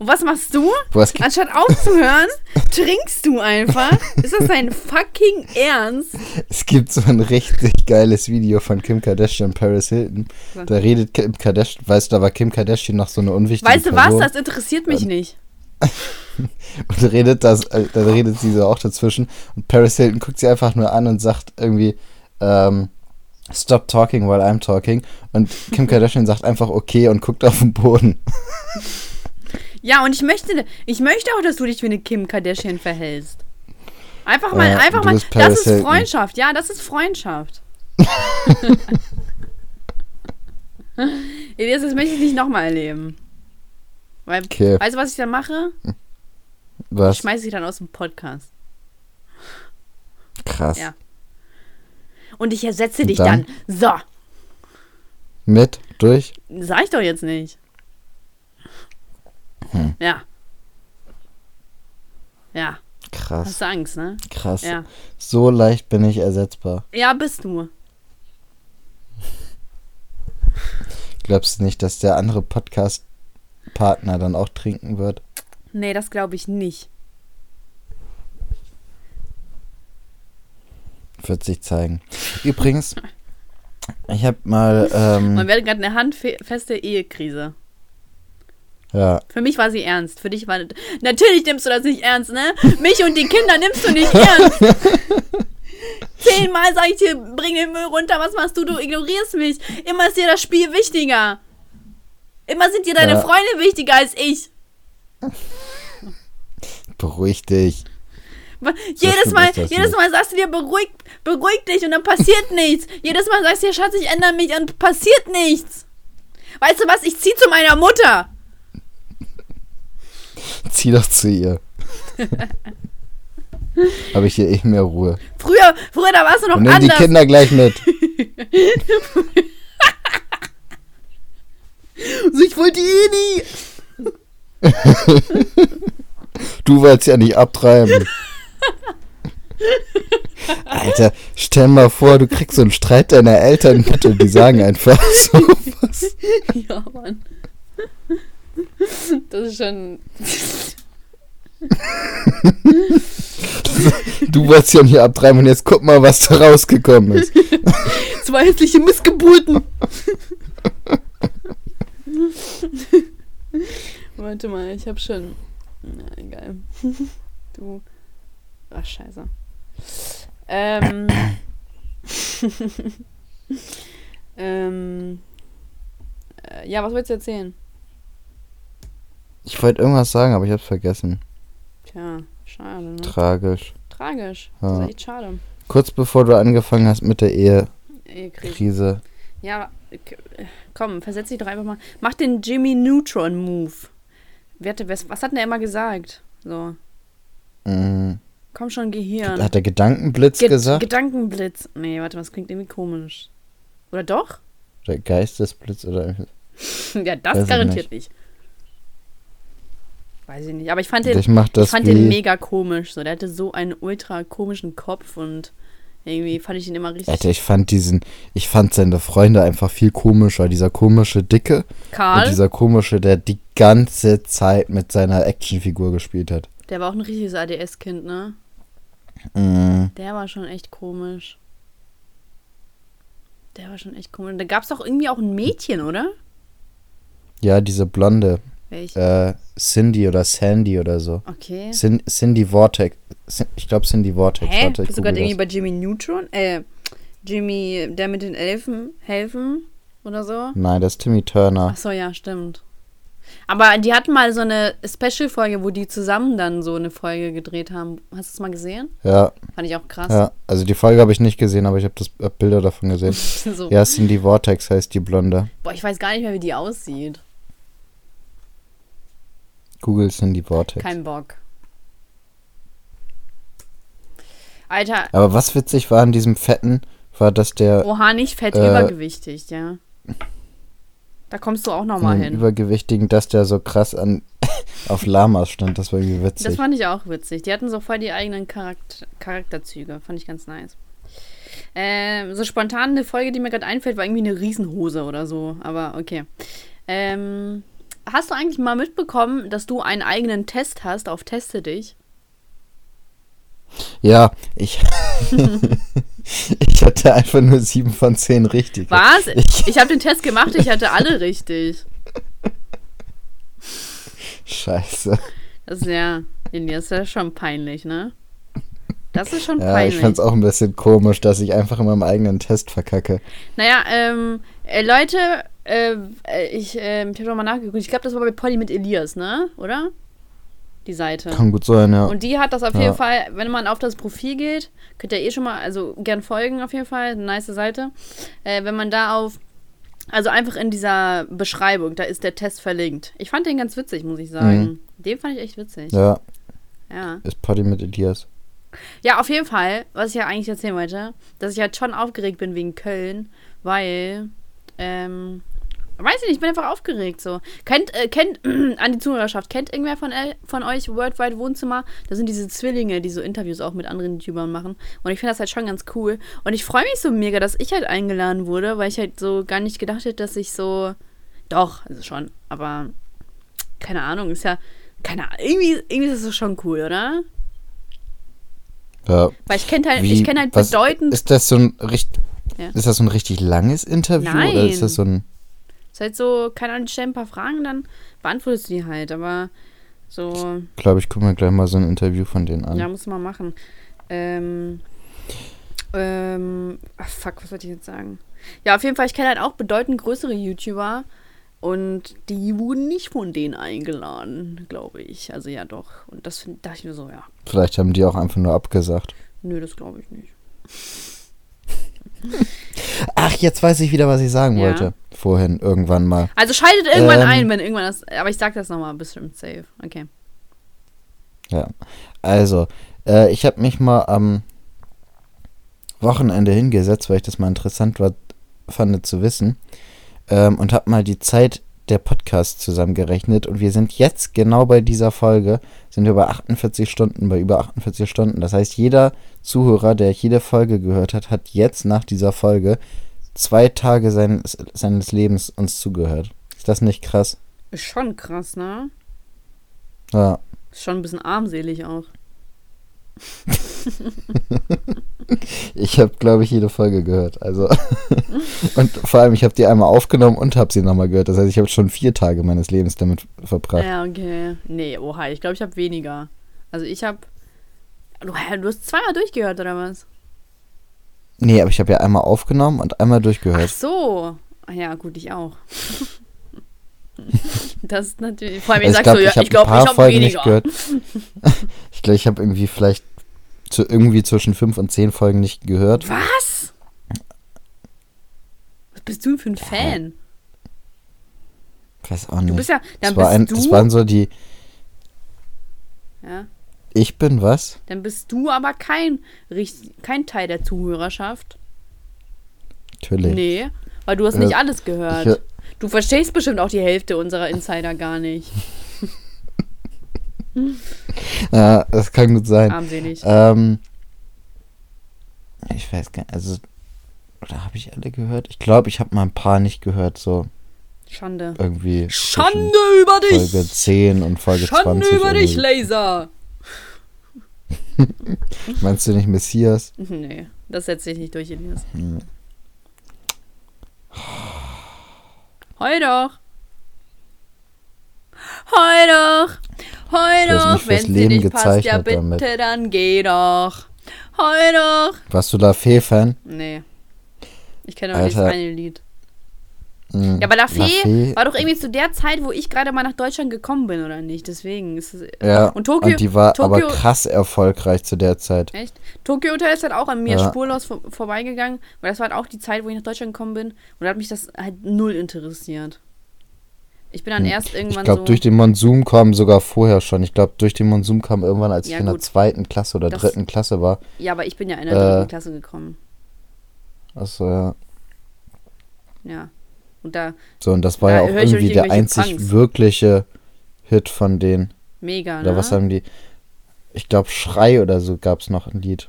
Und was machst du? Was Anstatt aufzuhören, [LAUGHS] trinkst du einfach. Ist das dein fucking Ernst? Es gibt so ein richtig geiles Video von Kim Kardashian und Paris Hilton. Was? Da redet Kim Kardashian, weißt du, da war Kim Kardashian noch so eine unwichtige Weißt du was? Das interessiert mich nicht. [LAUGHS] Und redet das, äh, da redet sie so auch dazwischen. Und Paris Hilton guckt sie einfach nur an und sagt irgendwie, ähm, stop talking while I'm talking. Und Kim Kardashian sagt einfach okay und guckt auf den Boden. [LAUGHS] Ja, und ich möchte, ich möchte auch, dass du dich wie eine Kim Kardashian verhältst. Einfach mal, Ja, einfach mal. Das ist Hilton. Freundschaft. Ja, das ist Freundschaft. [LAUGHS] Elias, das möchte ich nicht nochmal erleben. Weil, Okay. weißt du, was ich dann mache? Ich Was? schmeiße dich dann aus dem Podcast. Krass. Ja. Und ich ersetze Und dich dann? dann. So. Mit? Durch? Sag ich doch jetzt nicht. Hm. Ja. Ja. Krass. Hast du Angst, ne? Krass. Ja. So leicht bin ich ersetzbar. Ja, bist du. Glaubst du nicht, dass der andere Podcast-Partner dann auch trinken wird? Nee, das glaube ich nicht. Wird sich zeigen. Übrigens, ich habe mal, ähm, Man wird gerade eine handfeste Ehekrise. ja, Für mich war sie ernst. Für dich war. Natürlich nimmst du das nicht ernst, ne? Mich und die Kinder nimmst du nicht ernst. [LAUGHS] Zehnmal sag ich dir, bring den Müll runter. Was machst du? Du ignorierst mich. Immer ist dir das Spiel wichtiger. Immer sind dir deine Ja. Freunde wichtiger als ich. beruhig dich. [LAUGHS] Jedes Mal, jedes. Mal sagst du dir, beruhig, beruhig dich und dann passiert [LAUGHS] nichts. Jedes Mal sagst du dir, Schatz, ich ändere mich und passiert nichts. Weißt du was? Ich zieh zu meiner Mutter. [LAUGHS] Zieh doch zu ihr. Habe ich hier eh mehr Ruhe. Früher, früher, da warst du noch Und nimm die anders. Kinder gleich mit. Also ich wollte eh nie. Du wolltest ja nicht abtreiben. Alter, stell mal vor, du kriegst so einen Streit deiner Eltern mit und die sagen einfach [LAUGHS] so was. Ja, Mann. Das ist schon. Du wolltest ja nicht abtreiben und jetzt guck mal, was da rausgekommen ist. [LAUGHS] Zwei hässliche Missgeburten. [LAUGHS] Warte mal, ich hab schon. Na, egal. Du. Ach, scheiße. Ähm. [COUGHS] ähm. äh, Ja, was wolltest du erzählen? Ich wollte irgendwas sagen, aber ich hab's vergessen. Tja, schade, ne? Tragisch. Tragisch. Ja. Das ist echt schade. Kurz bevor du angefangen hast mit der Ehekrise. Ehekrise. Ja, komm, versetz dich doch einfach mal. Mach den Jimmy Neutron Move. Was, hat denn er immer gesagt? So, Mm, komm schon, Gehirn. hat der Gedankenblitz Ge gesagt? Gedankenblitz. Nee, warte, das klingt irgendwie komisch. Oder doch? Oder Geistesblitz oder [LAUGHS] ja, das Weiß garantiert nicht. Weiß ich nicht. Aber ich fand den, ich ich fand den mega komisch. So, der hatte so einen ultra komischen Kopf und Irgendwie fand ich ihn immer richtig. Alter, ich fand diesen, ich fand seine Freunde einfach viel komischer. Dieser komische Dicke Karl, und dieser komische, der die ganze Zeit mit seiner Actionfigur gespielt hat. der war auch ein richtiges ADS-Kind, ne? Mm, Der war schon echt komisch. Der war schon echt komisch. Und da gab es doch irgendwie auch ein Mädchen, oder? ja, diese Blonde, Welch? äh, Cindy oder Sandy oder so. Okay. Cin Cindy Vortex. Ich glaube Cindy Vortex. Hä? Warte, ich Bist du gerade irgendwie bei Jimmy Neutron? Äh, Jimmy, der mit den Elfen helfen oder so? Nein, das ist Timmy Turner. Ach so, ja, stimmt. Aber die hatten mal so eine Special-Folge, wo die zusammen dann so eine Folge gedreht haben. Hast du es mal gesehen? Ja, Fand ich auch krass. ja. Also die Folge habe ich nicht gesehen, aber ich habe hab Bilder davon gesehen. [LAUGHS] so. ja, Cindy Vortex heißt die Blonde. Boah, ich weiß gar nicht mehr, wie die aussieht. Google Cindy Vortex. Kein Bock. Alter, Aber was witzig war an diesem Fetten, war, dass der oha, nicht fett, Äh, übergewichtig, ja. Da kommst du auch nochmal hin. Übergewichtigen, dass der so krass an [LAUGHS] auf Lamas stand. Das war irgendwie Das witzig. fand ich auch witzig. Die hatten so voll die eigenen Charakter Charakterzüge. Fand ich ganz nice. Ähm, so spontan eine Folge, die mir gerade einfällt, war irgendwie eine Riesenhose oder so. Aber okay. Ähm, hast du eigentlich mal mitbekommen, dass du einen eigenen Test hast auf Teste dich? Ja, ich. [LAUGHS] ich hatte einfach nur sieben von zehn richtig. Was? Ich, Ich habe den Test gemacht, ich hatte alle richtig. scheiße. Das ist ja, das ist ja schon peinlich, ne? Das ist schon Ja, peinlich. ich fand's auch ein bisschen komisch, dass ich einfach in meinem eigenen Test verkacke. Naja, ähm, äh, Leute, äh, äh, ich, äh, ich habe doch mal nachgeguckt. Ich glaube, das war bei Polly mit Elias, ne? Oder? Die Seite. Kann gut sein, ja. Und die hat das auf Ja. jeden Fall, wenn man auf das Profil geht, könnt ihr eh schon mal, also gern folgen auf jeden Fall, eine nice Seite. Äh, wenn man da auf, also einfach in dieser Beschreibung, da ist der Test verlinkt. Ich fand den ganz witzig, muss ich sagen. Den fand ich echt witzig. Ja, ja. ist Potty mit Elias. Ja, auf jeden Fall, was ich ja eigentlich erzählen wollte, dass ich halt schon aufgeregt bin wegen Köln, weil, ähm, weiß ich nicht, ich bin einfach aufgeregt so. Kennt, äh, kennt, [CLEARS THROAT] an die Zuhörerschaft, kennt irgendwer von, von euch Worldwide Wohnzimmer? Das sind diese Zwillinge, die so Interviews auch mit anderen YouTubern machen. Und ich finde das halt schon ganz cool. Und ich freue mich so mega, dass ich halt eingeladen wurde, weil ich halt so gar nicht gedacht hätte, dass ich so, doch, also schon, aber keine Ahnung, ist ja, keine Ahnung, irgendwie, irgendwie ist das schon cool, oder? Ja. Weil ich kenne halt, Wie- ich kenne halt bedeutend Ist das so ein richtig. Ja. Ist das so ein richtig langes Interview oder Nein. ist das so ein. Ist halt so, keine Ahnung, ein paar Fragen, dann beantwortest du die halt. Aber so, Ich glaube, ich gucke mir gleich mal so ein Interview von denen an. ja, muss man machen. Ähm, ähm, ach, fuck, was wollte ich jetzt sagen? Ja, auf jeden Fall, ich kenne halt auch bedeutend größere YouTuber und die wurden nicht von denen eingeladen, glaube ich. Also ja, doch. Und das find, dachte ich mir so, ja, Vielleicht haben die auch einfach nur abgesagt. nö, das glaube ich nicht. Ach, jetzt weiß ich wieder, was ich sagen Ja. wollte. Vorhin, irgendwann mal. Also schaltet irgendwann Ähm. ein, wenn irgendwann das, aber ich sag das nochmal, bestimmt safe. Okay. Ja. Also, äh, ich habe mich mal am Wochenende hingesetzt, weil ich das mal interessant war, fand zu wissen. Ähm, und habe mal die Zeit der Podcasts zusammengerechnet. Und wir sind jetzt genau bei dieser Folge, sind wir bei 48 Stunden, bei über 48 Stunden. Das heißt, jeder Zuhörer, der jede Folge gehört hat, hat jetzt nach dieser Folge zwei Tage seines, seines Lebens uns zugehört. Ist das nicht krass? Ist schon krass, ne? Ja. Ist schon ein bisschen armselig auch. [LAUGHS] Ich habe, glaube ich, jede Folge gehört. Also [LAUGHS] und vor allem, ich habe die einmal aufgenommen und habe sie nochmal gehört. Das heißt, ich habe schon vier Tage meines Lebens damit verbracht. Ja, okay. Nee, oha, ich glaube, ich habe weniger. Also ich habe. Du, du hast zweimal durchgehört, oder was? Nee, aber ich habe ja einmal aufgenommen und einmal Ach durchgehört. so. Ah Ja, gut, ich auch. [LAUGHS] das ist natürlich. Vor allem, ich Also sag glaub, so, ja, ich glaube, ich habe Folgen weniger. nicht gehört. [LAUGHS] ich glaube, ich habe irgendwie vielleicht zu, irgendwie zwischen fünf und zehn Folgen nicht gehört. Was? Was bist du denn für ein Fan? Ich weiß auch Du nicht. bist ja. Dann das, war bist ein, du. das waren so die. ja, Ich bin was? dann bist du aber kein, kein Teil der Zuhörerschaft. Natürlich. Nee, weil du hast Äh, nicht alles gehört. Ich, Du verstehst bestimmt auch die Hälfte unserer Insider gar nicht. ja, [LAUGHS] das kann gut sein. Armselig. Ähm, Ich weiß gar nicht, also. Oder habe ich alle gehört? Ich glaube, ich habe mal ein paar nicht gehört, so Schande. irgendwie. Schande über dich! Folge 10 und Folge Schande 20. über dich. Laser! [LAUGHS] Meinst du nicht Messias? Nee, das setze ich nicht durch, Elias. Hm. Heu doch! Heu doch! Heu doch! Wenn sie Leben nicht passt, ja bitte, damit. dann geh doch! Heu doch! Warst du da Fee-Fan? Nee. Ich kenne nur dieses Alter. eine Lied. Hm, Ja, aber La La Fee Fee- war doch irgendwie zu der Zeit, wo ich gerade mal nach Deutschland gekommen bin, oder nicht? Deswegen ist es. Ja, Und Tokio- die war aber Tokio- krass erfolgreich zu der Zeit. Echt? Tokyo Hotel ist halt auch an mir Ja. spurlos vor, vorbeigegangen, weil das war halt auch die Zeit, wo ich nach Deutschland gekommen bin und da hat mich das halt null interessiert. Ich bin dann erst Hm. Ich irgendwann glaube, so. durch den Monsum kam sogar vorher schon. Ich glaube, durch den Monsum kam irgendwann, als Ja, ich in der zweiten Klasse oder Das- dritten Klasse war. ja, aber ich bin ja in der Äh. dritten Klasse gekommen. Achso, ja. Ja. Und da So, und das war Da ja auch irgendwie der einzig Punks. wirkliche Hit von denen. mega, Oder ne? was haben die? Ich glaube, Schrei oder so gab es noch ein Lied.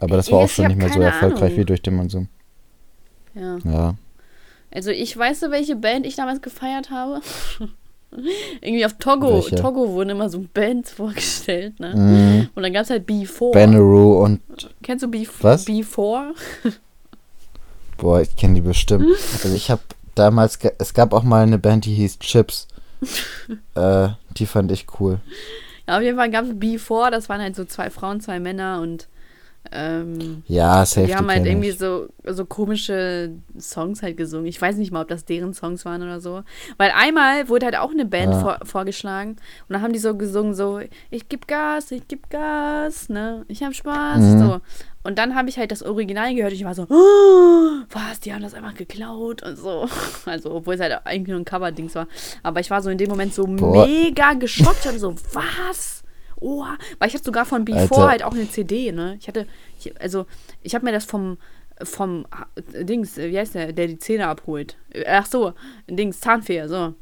Aber das war Ich- auch schon ich nicht mehr so erfolgreich Ahnung. wie durch den Monsum. Ja. Ja. Also ich weiß so, welche Band ich damals gefeiert habe. [LAUGHS] Irgendwie auf Togo. Welche? Togo wurden immer so Bands [LAUGHS] vorgestellt, ne? Mhm. Und dann gab es halt B4. Banneroo und Kennst du B Was? B4? [LAUGHS] boah, ich kenne die bestimmt. Also ich habe damals, es gab auch mal eine Band, die hieß Chips. [LAUGHS] äh, die fand ich cool. Ja, auf jeden Fall gab es B4, das waren halt so zwei Frauen, zwei Männer und ähm, Ja, safe. die haben halt irgendwie so, so komische Songs halt gesungen. Ich weiß nicht mal, ob das deren Songs waren oder so. Weil einmal wurde halt auch eine Band Ja. vor, vorgeschlagen und dann haben die so gesungen, so, ich geb Gas, ich geb Gas, ne, ich hab Spaß, Mhm. so. Und dann habe ich halt das Original gehört und ich war so, oh, [GASPS] was, die haben das einfach geklaut und so. [LAUGHS] Also, obwohl es halt eigentlich nur ein Cover-Dings war. Aber ich war so in dem Moment so Boah. mega geschockt. Ich hatte so, was? Oh, weil ich hatte sogar von Before Alter. halt auch eine CD, ne? Ich hatte, ich, also, ich habe mir das vom, vom äh, Dings, äh, wie heißt der, der die Zähne abholt. Äh, Ach so, Dings, Zahnfee, so.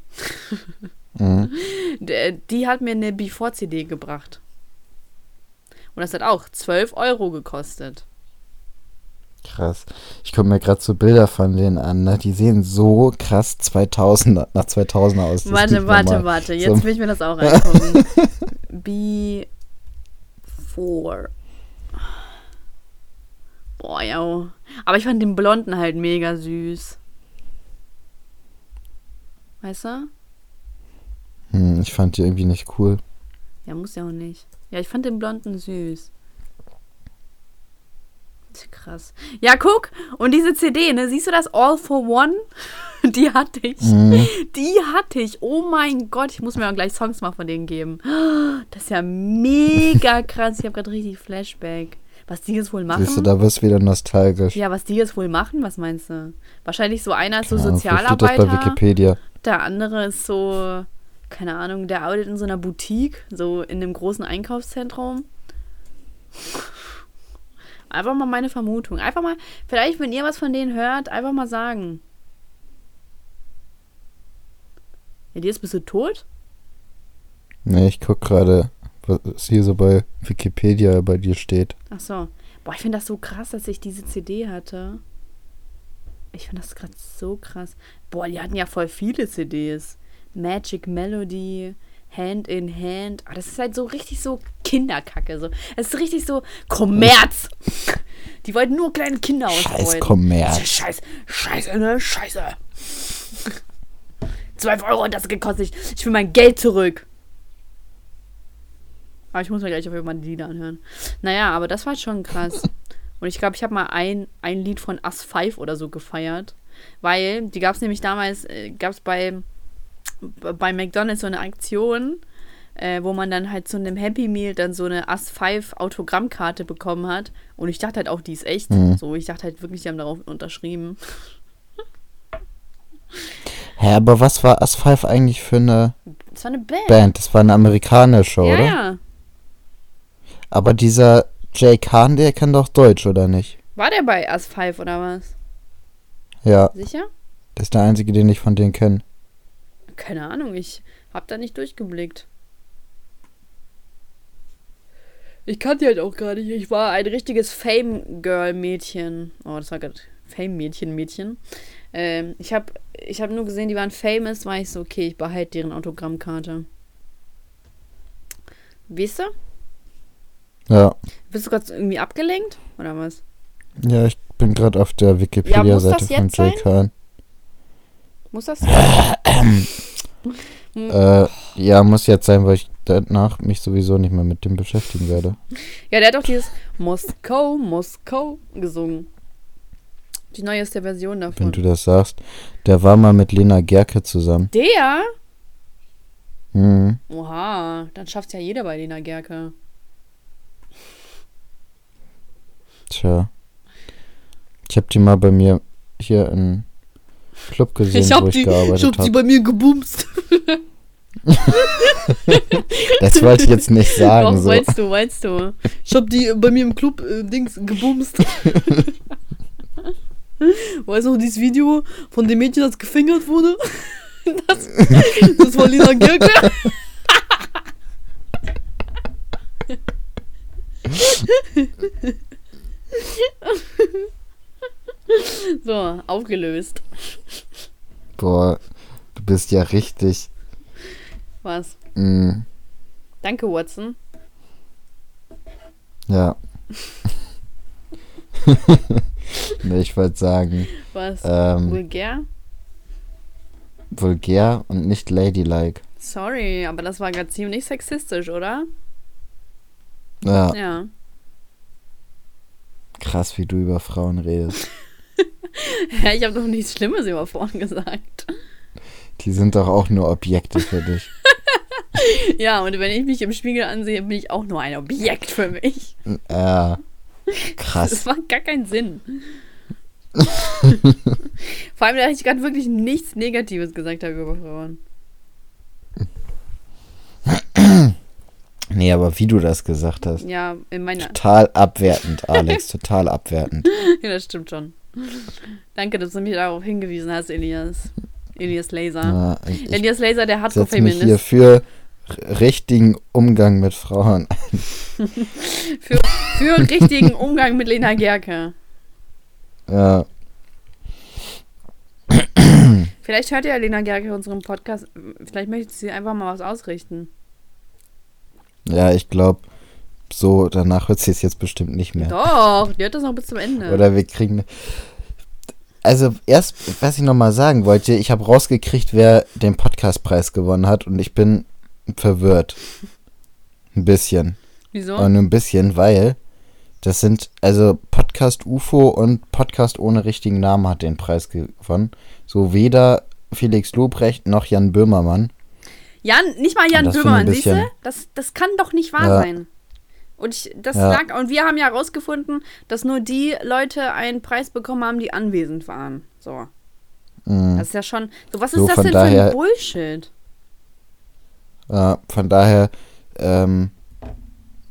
Mhm. [LAUGHS] Die hat mir eine Before-CD gebracht. Und das hat auch 12 Euro gekostet. Krass. Ich gucke mir gerade so Bilder von denen an, ne? Die sehen so krass 2000 nach 2000 aus. Das warte, warte, warte. Jetzt So. will ich mir das auch reingucken. [LAUGHS] Before. Boah, ja. Aber ich fand den Blonden halt mega süß. Weißt du? Hm, ich fand die irgendwie nicht cool. Ja, muss ja auch nicht. Ja, ich fand den Blonden süß. Krass. Ja, guck. Und diese CD, ne? Siehst du das All for One? [LAUGHS] Die hatte ich. Mhm. Die hatte ich. Oh mein Gott, ich muss mir auch gleich Songs mal von denen geben. [GASPS] Das ist ja mega krass. Ich habe gerade richtig Flashback. Was die jetzt wohl machen? Siehst du, da wirst du wieder nostalgisch. Ja, was die jetzt wohl machen, was meinst du? Wahrscheinlich so einer ist so vielleicht steht das bei Sozialarbeiter. Wikipedia. Der andere ist so, keine Ahnung, der arbeitet in so einer Boutique, so in einem großen Einkaufszentrum. Einfach mal meine Vermutung. Einfach mal, vielleicht, wenn ihr was von denen hört, einfach mal sagen. Ja, jetzt bist du tot? Nee, ich guck gerade, was hier so bei Wikipedia bei dir steht. Ach so. Boah, ich finde das so krass, dass ich diese CD hatte. Ich finde das gerade so krass. Boah, die hatten ja voll viele CDs. Magic Melody, Hand in Hand. Ah, das ist halt so richtig so Kinderkacke. So. Es ist richtig so Kommerz. Die wollten nur kleine Kinder Scheiß ausbeuten. Kommerz. Scheiß, scheiße, ne? Scheiße. [LAUGHS] 12 Euro hat das gekostet. Ich will mein Geld zurück. Aber ich muss mir gleich auf jeden Fall die Lieder anhören. Naja, aber das war schon krass. [LAUGHS] Und ich glaube, ich habe mal ein, ein Lied von Us 5 oder so gefeiert. Weil, die gab es nämlich damals, äh, gab es bei, bei McDonalds so eine Aktion, äh, wo man dann halt zu einem Happy Meal dann so eine Us 5 Autogrammkarte bekommen hat. Und ich dachte halt auch, die ist echt. Mhm. So, ich dachte halt wirklich, die haben darauf unterschrieben. Hä, aber was war As 5 eigentlich für eine Das war eine Band. Band? Das war eine amerikanische, ja, oder? ja. Aber dieser Jay Kahn, der kann doch Deutsch, oder nicht? War der bei Us 5 oder was? Ja, Sicher? das ist der einzige, den ich von denen kenne. Keine Ahnung, ich hab da nicht durchgeblickt. Ich kannte halt auch gar nicht. Ich war ein richtiges Fame-Girl-Mädchen. Oh, das war gerade Fame-Mädchen-Mädchen. Ähm, ich habe ich hab nur gesehen, die waren famous, war ich so, okay, ich behalte deren Autogrammkarte. Weißt du? Ja. Bist du gerade irgendwie abgelenkt? Oder was? Ja, ich bin gerade auf der Wikipedia-Seite das von Jake Hahn. Muss das? [CLEARS THROAT] Äh, ja, muss jetzt sein, weil ich danach mich sowieso nicht mehr mit dem beschäftigen werde. Ja, der hat doch dieses Moskau, Moskau gesungen. Die neueste Version Wenn davon. du das sagst. Der war mal mit Lena Gerke zusammen. Der? Mhm. Oha, dann schafft's ja jeder bei Lena Gerke. Tja. Ich hab die mal bei mir hier im Club [LAUGHS] gesehen, wo ich gearbeitet habe. bei mir gebumst. [LAUGHS] [LAUGHS] Das wollte ich jetzt nicht sagen. Doch, so. meinst du, meinst du. Ich hab die bei mir im Club äh, Dings gebumst. [LAUGHS] weißt du noch dieses Video von dem Mädchen, das gefingert wurde? [LAUGHS] Das, das war Lena Gerke. So, aufgelöst. Boah, du bist ja richtig. Was? Mh, Danke, Watson. ja. [LAUGHS] nee, ich wollte sagen, Was? ähm, Vulgär? vulgär und nicht ladylike. Sorry, aber das war gerade ziemlich sexistisch, oder? Ja, Ja. krass, wie du über Frauen redest. [LAUGHS] Ja, ich habe doch nichts Schlimmes über Frauen gesagt. Die sind doch auch nur Objekte für dich. [LAUGHS] Ja, und wenn ich mich im Spiegel ansehe, bin ich auch nur ein Objekt für mich. Ja, Das krass. macht gar keinen Sinn. [LAUGHS] Vor allem, da ich gerade wirklich nichts Negatives gesagt habe über Frauen. Nee, aber wie du das gesagt hast. Ja, in meiner. Total abwertend, Alex, total abwertend. [LAUGHS] Ja, das stimmt schon. Danke, dass du mich darauf hingewiesen hast, Elias. Elias Laser. Ja, ich Elias Laser, der hat so setze mich hier für richtigen Umgang mit Frauen. [LAUGHS] Für, für richtigen Umgang mit Lena Gerke. Ja, [CLEARS THROAT] Vielleicht hört ja Lena Gerke unseren Podcast. Vielleicht möchte sie einfach mal was ausrichten. ja ich glaube, so danach hört sie es jetzt bestimmt nicht mehr. Doch, die hört das noch bis zum Ende. Oder wir kriegen. Also erst, was ich nochmal sagen wollte, ich habe rausgekriegt, wer den Podcastpreis gewonnen hat und ich bin verwirrt. Ein bisschen. Wieso? Aber nur ein bisschen, weil das sind, also Podcast UFO und Podcast ohne richtigen Namen hat den Preis gewonnen. So weder Felix Lobrecht noch Jan Böhmermann. Jan, nicht mal Jan Böhmermann, siehst du? Das, das kann doch nicht wahr Ja. sein. Und ich, das Ja. lag, und wir haben ja herausgefunden, dass nur die Leute einen Preis bekommen haben, die anwesend waren. So. Mhm. Das ist ja schon. So, was ist So, das von denn für daher- ein Bullshit? Ja, von daher ähm,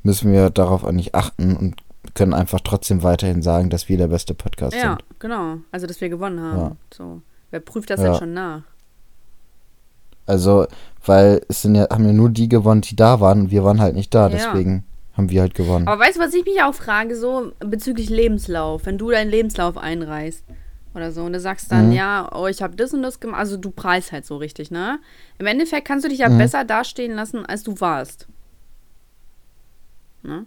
müssen wir darauf auch nicht achten und können einfach trotzdem weiterhin sagen, dass wir der beste Podcast Ja, sind. genau. Also, dass wir gewonnen haben. Ja. So. Wer prüft das Ja. denn schon nach? Also, weil es sind ja, haben ja nur die gewonnen, die da waren und wir waren halt nicht da, Ja. deswegen haben wir halt gewonnen. Aber weißt du, was ich mich auch frage, so bezüglich Lebenslauf, wenn du deinen Lebenslauf einreichst oder so und du sagst dann, Mhm. ja, oh, ich habe das und das gemacht, also du preist halt so richtig, ne? Im Endeffekt kannst du dich ja Mhm. besser dastehen lassen, als du warst. Ne?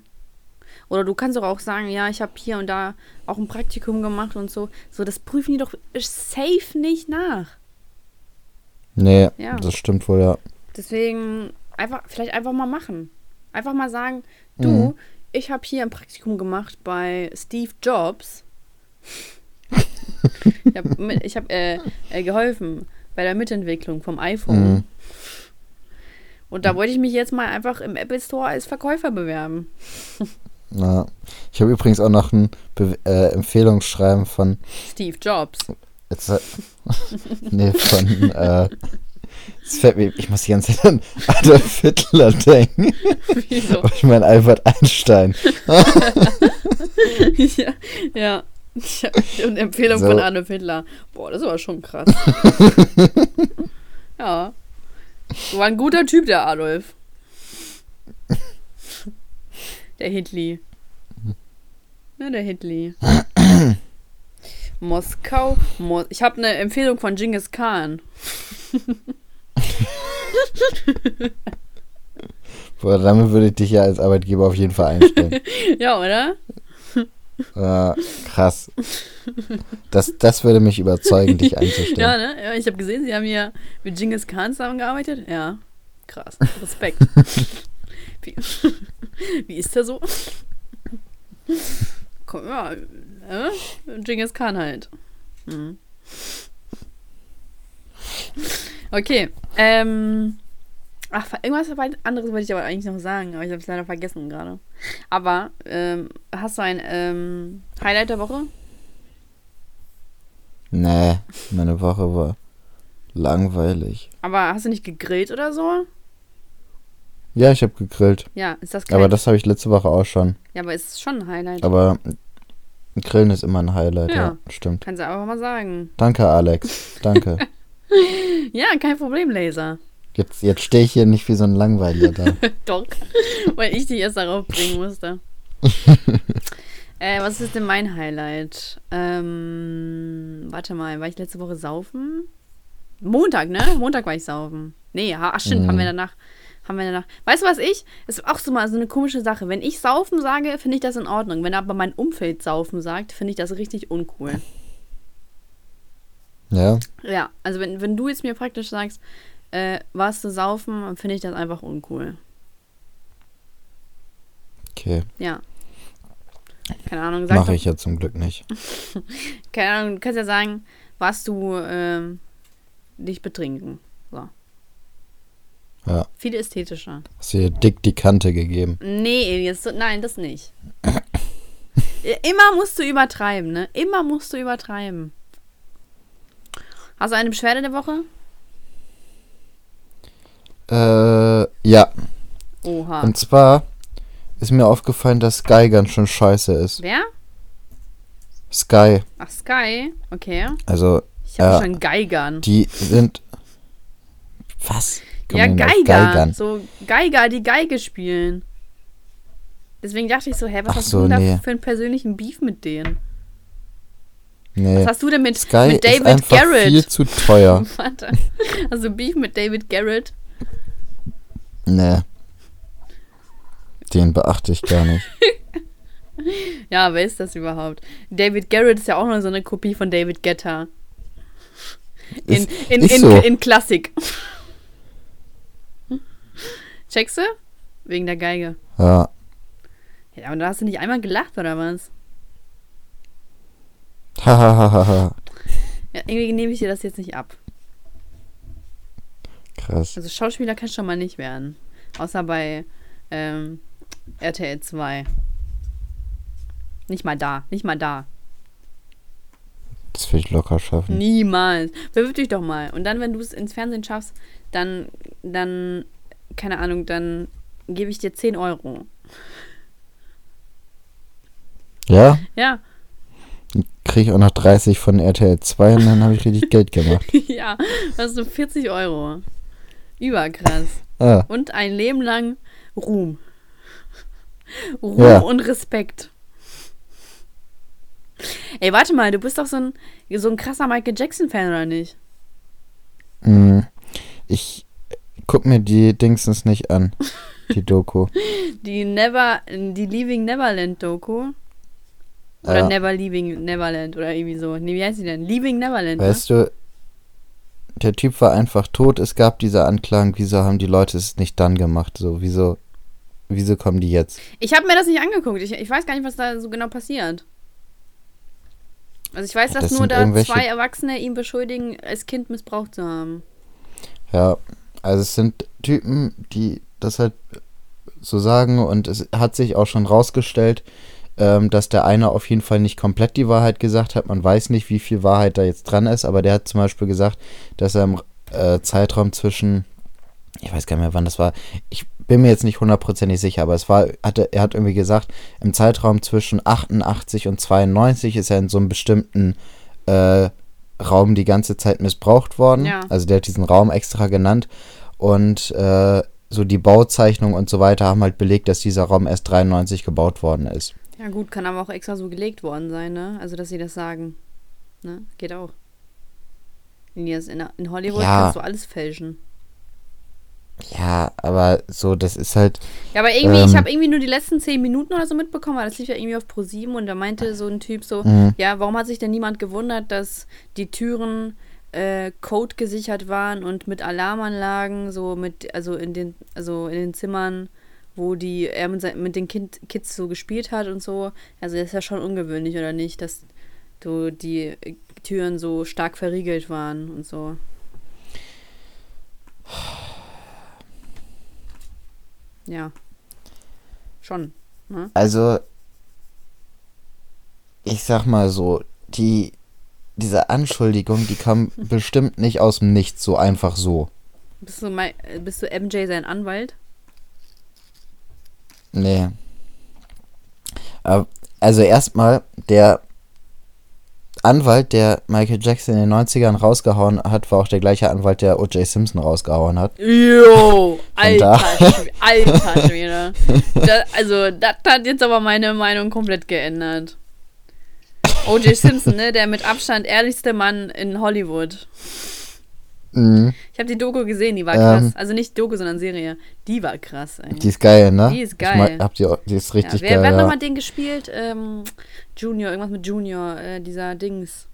Oder du kannst doch auch sagen, ja, ich habe hier und da auch ein Praktikum gemacht und so. So, das prüfen die doch safe nicht nach. Nee, Ja. das stimmt wohl, ja. Deswegen einfach, vielleicht einfach mal machen. Einfach mal sagen, du, Mhm. ich habe hier ein Praktikum gemacht bei Steve Jobs. ich habe hab, äh, äh, geholfen bei der Mitentwicklung vom iPhone. Mhm. Und da wollte ich mich jetzt mal einfach im Apple Store als Verkäufer bewerben. ja. Ich habe übrigens auch noch ein Be äh, Empfehlungsschreiben von, Steve Jobs. jetzt, äh, [LAUGHS] nee, von, äh, mir, ich muss die ganze Zeit an Adolf Hitler denken. Wieso? Aber ich meine Albert Einstein. [LAUGHS] ja, ja. Eine Empfehlung So. von Adolf Hitler. Boah, das war schon krass. [LAUGHS] ja. War ein guter Typ, der Adolf. Der Hitli. Na, der Hitli. [COUGHS] Moskau. Mo ich habe eine Empfehlung von Genghis Khan. [LAUGHS] [LAUGHS] Boah, damit würde ich dich ja als Arbeitgeber auf jeden Fall einstellen. [LAUGHS] ja, oder? äh, krass. Das, das würde mich überzeugen, dich einzustellen. [LAUGHS] Ja, ne? Ja, ich habe gesehen, sie haben hier mit Genghis Khan zusammengearbeitet. Ja, krass. Respekt. wie, wie ist der so? Komm, ja, äh, Genghis Khan halt. Mhm. Okay, ähm, Ach, irgendwas anderes wollte ich aber eigentlich noch sagen, aber ich habe es leider vergessen gerade. Aber ähm, hast du ein ähm, Highlight der Woche? Nee, meine Woche war langweilig. Aber hast du nicht gegrillt oder so? Ja, ich habe gegrillt. Ja, ist das kein Aber das habe ich letzte Woche auch schon. Ja, aber ist schon ein Highlight. Aber Grillen ist immer ein Highlight, ja, Ja. stimmt. Kannst du einfach mal sagen. Danke, Alex. Danke. [LAUGHS] [LAUGHS] Ja, kein Problem, Laser. Jetzt, jetzt stehe ich hier nicht wie so ein Langweiliger da. [LAUGHS] Doch, [LAUGHS] weil ich dich erst darauf bringen musste. äh, was ist denn mein Highlight? Ähm, warte mal, war ich letzte Woche saufen? Montag, ne? Montag war ich saufen. Nee, ha- ach stimmt, Mhm. haben wir danach. Haben wir danach. Weißt du was ich? Ist auch so mal so eine komische Sache. Wenn ich saufen sage, finde ich das in Ordnung. Wenn aber mein Umfeld saufen sagt, finde ich das richtig uncool. Ja? Ja, also wenn, wenn du jetzt mir praktisch sagst, äh, warst du saufen, finde ich das einfach uncool. Okay. Ja. Keine Ahnung, sag Mache ich ja zum Glück nicht. [LAUGHS] keine Ahnung, du kannst ja sagen, warst du ähm, dich betrinken. So. Ja. Viel ästhetischer. Hast dir dick die Kante gegeben. Nee, so, nein, das nicht. [CLEARS THROAT] Immer musst du übertreiben, ne? Immer musst du übertreiben. Hast du eine Beschwerde der Woche? Äh, ja. Oha. Und zwar ist mir aufgefallen, dass Sky ganz schön scheiße ist. Wer? Sky. Ach, Sky. Okay. Also, Ich habe Ja. schon Geigern. die sind. Was? Ja, Geiger. Geigern? So Geiger, die Geige spielen. Deswegen dachte ich so, hä, was Ach hast so, du denn nee. da für einen persönlichen Beef mit denen? Nee. Was hast du denn mit, Sky mit ist David einfach Garrett? viel zu teuer. [LAUGHS] Warte. Du Beef mit David Garrett? Nee. Den beachte ich gar nicht. [LAUGHS] Ja, wer ist das überhaupt? David Garrett ist ja auch nur so eine Kopie von David Guetta. In, Ist- in, ist in, so. in Klassik. [LAUGHS] Checkst du? Wegen der Geige. Ja. Ja, aber da hast du nicht einmal gelacht, oder was? Hahaha. Ja, irgendwie nehme ich dir das jetzt nicht ab. Krass. Also Schauspieler kann schon mal nicht werden. Außer bei ähm, RTL 2. Nicht mal da, nicht mal da. Das will ich locker schaffen. Niemals. Bewirb dich doch mal. Und dann, wenn du es ins Fernsehen schaffst, dann, dann, keine Ahnung, dann gebe ich dir 10 Euro. Ja? Ja, Kriege ich auch noch 30 von RTL 2 und dann habe ich richtig Geld gemacht. [LAUGHS] ja, hast du 40 Euro. Überkrass. [LAUGHS] Ah, Und ein Leben lang Ruhm. Ruhm Ja. und Respekt. Ey, warte mal, du bist doch so ein, so ein krasser Michael Jackson-Fan, oder nicht? mh. ich guck mir die Dingsens nicht an. Die Doku. [LAUGHS] Die Never, die Leaving Neverland Doku. Oder Ja. Never Leaving Neverland oder irgendwie so. Nee, wie heißt die denn? Leaving Neverland, ne? Weißt du, der Typ war einfach tot. Es gab diese Anklagen. Wieso haben die Leute es nicht dann gemacht? So, wieso, wieso kommen die jetzt? Ich habe mir das nicht angeguckt. Ich, ich weiß gar nicht, was da so genau passiert. Also ich weiß, Ja, dass das nur da irgendwelche- zwei Erwachsene ihn beschuldigen, als Kind missbraucht zu haben. Ja, also es sind Typen, die das halt so sagen und es hat sich auch schon rausgestellt, ähm, dass der eine auf jeden Fall nicht komplett die Wahrheit gesagt hat. Man weiß nicht, wie viel Wahrheit da jetzt dran ist, aber der hat zum Beispiel gesagt, dass er im äh, Zeitraum zwischen, ich weiß gar nicht mehr, wann das war, ich bin mir jetzt nicht hundertprozentig sicher, aber es war, hatte, er hat irgendwie gesagt, im Zeitraum zwischen 88 und 92 ist er in so einem bestimmten äh, Raum die ganze Zeit missbraucht worden. Ja. Also der hat diesen Raum extra genannt und äh, so die Bauzeichnung und so weiter haben halt belegt, dass dieser Raum erst 93 gebaut worden ist. Ja gut, kann aber auch extra so gelegt worden sein, ne? Also, dass sie das sagen. Ne? Geht auch. In, Hollywood Ja. kannst du alles fälschen. Ja, aber so, das ist halt. Ja, aber irgendwie, ich Ähm. habe irgendwie nur die letzten zehn Minuten oder so mitbekommen, weil das lief ja irgendwie auf Pro7 und da meinte so ein Typ so, Mhm. ja, warum hat sich denn niemand gewundert, dass die Türen äh, Code gesichert waren und mit Alarmanlagen, so mit, also in den, also in den Zimmern, wo die, er mit, sein- mit den kind, Kids so gespielt hat und so. Also das ist ja schon ungewöhnlich, oder nicht, dass so die äh, Türen so stark verriegelt waren und so. Ja. Schon. Ne? Also, ich sag mal so, die, diese Anschuldigung, die kam [LAUGHS] bestimmt nicht aus dem Nichts so einfach so. Bist du, mei- äh, bist du MJ sein Anwalt? Nee. Aber- Also erstmal, der Anwalt, der Michael Jackson in den 90ern rausgehauen hat, war auch der gleiche Anwalt, der O.J. Simpson rausgehauen hat. Jo, alter, [LAUGHS] alter Schwede. Da, also, das hat jetzt aber meine Meinung komplett geändert. O.J. Simpson, ne, der mit Abstand ehrlichste Mann in Hollywood. Mhm. Ich habe die Doku gesehen, die war Ähm. krass. Also nicht Doku, sondern Serie. Die war krass, ey. Die ist geil, ne? Die ist Ich geil. mag, habt ihr, die ist ja, richtig wer, wer geil. hat Ja. nochmal den gespielt? Ähm, Junior, irgendwas mit Junior, äh, dieser Dings.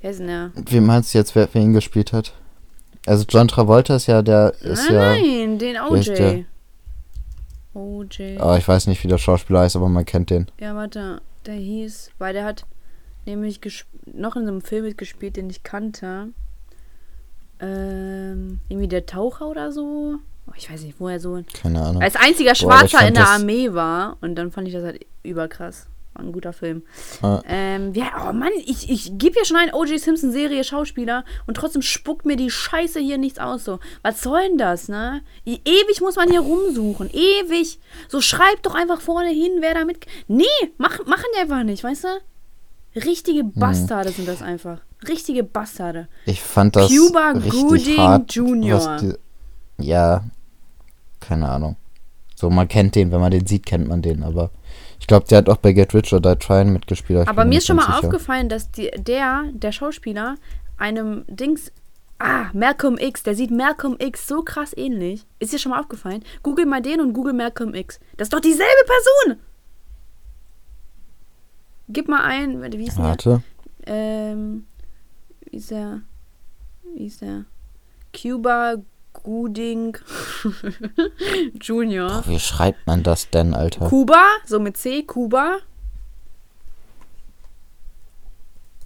Wer ist denn der? Wie meinst du jetzt, wer, wer ihn gespielt hat? Also John Travolta ist ja der, ist nein, ja, nein, den? OJ. OJ. oh, ich weiß nicht, wie der Schauspieler heißt, aber man kennt den. Ja, warte, der hieß, weil der hat nämlich noch in einem Film mitgespielt, den ich kannte. Ähm, irgendwie der Taucher oder so. Oh, ich weiß nicht, wo er so Keine Ahnung. als einziger Boah, Schwarzer in fand der Armee war. Und dann fand ich das halt überkrass. War ein guter Film. Ah. Ähm, ja, oh Mann, ich, ich gebe ja schon eine O.J. Simpson-Serie Schauspieler und trotzdem spuckt mir die Scheiße hier nichts aus. So. Was soll denn das, ne? Ewig muss man hier rumsuchen. Ewig. So schreibt doch einfach vorne hin, wer da mit. Nee, mach, machen die einfach nicht, weißt du? Richtige Mhm. Bastarde sind das einfach. Richtige Bastarde. Ich fand das Cuba richtig Gooding hart, Jr.. die, ja, keine Ahnung. So, man kennt den, wenn man den sieht, kennt man den, aber ich glaube, der hat auch bei Get Rich or Die Trying mitgespielt. Aber mir ist schon mal sicher. aufgefallen, dass die, der, der Schauspieler, einem Dings. Ah, Malcolm X, der sieht Malcolm X so krass ähnlich. Ist dir schon mal aufgefallen? Google mal den und Google Malcolm X. Das ist doch dieselbe Person! Gib mal ein, wie ist der? Warte. Ähm, wie ist der? Wie ist der? Cuba Gooding [LAUGHS] Junior. Boah, wie schreibt man das denn, Alter? Kuba, so mit C, Kuba.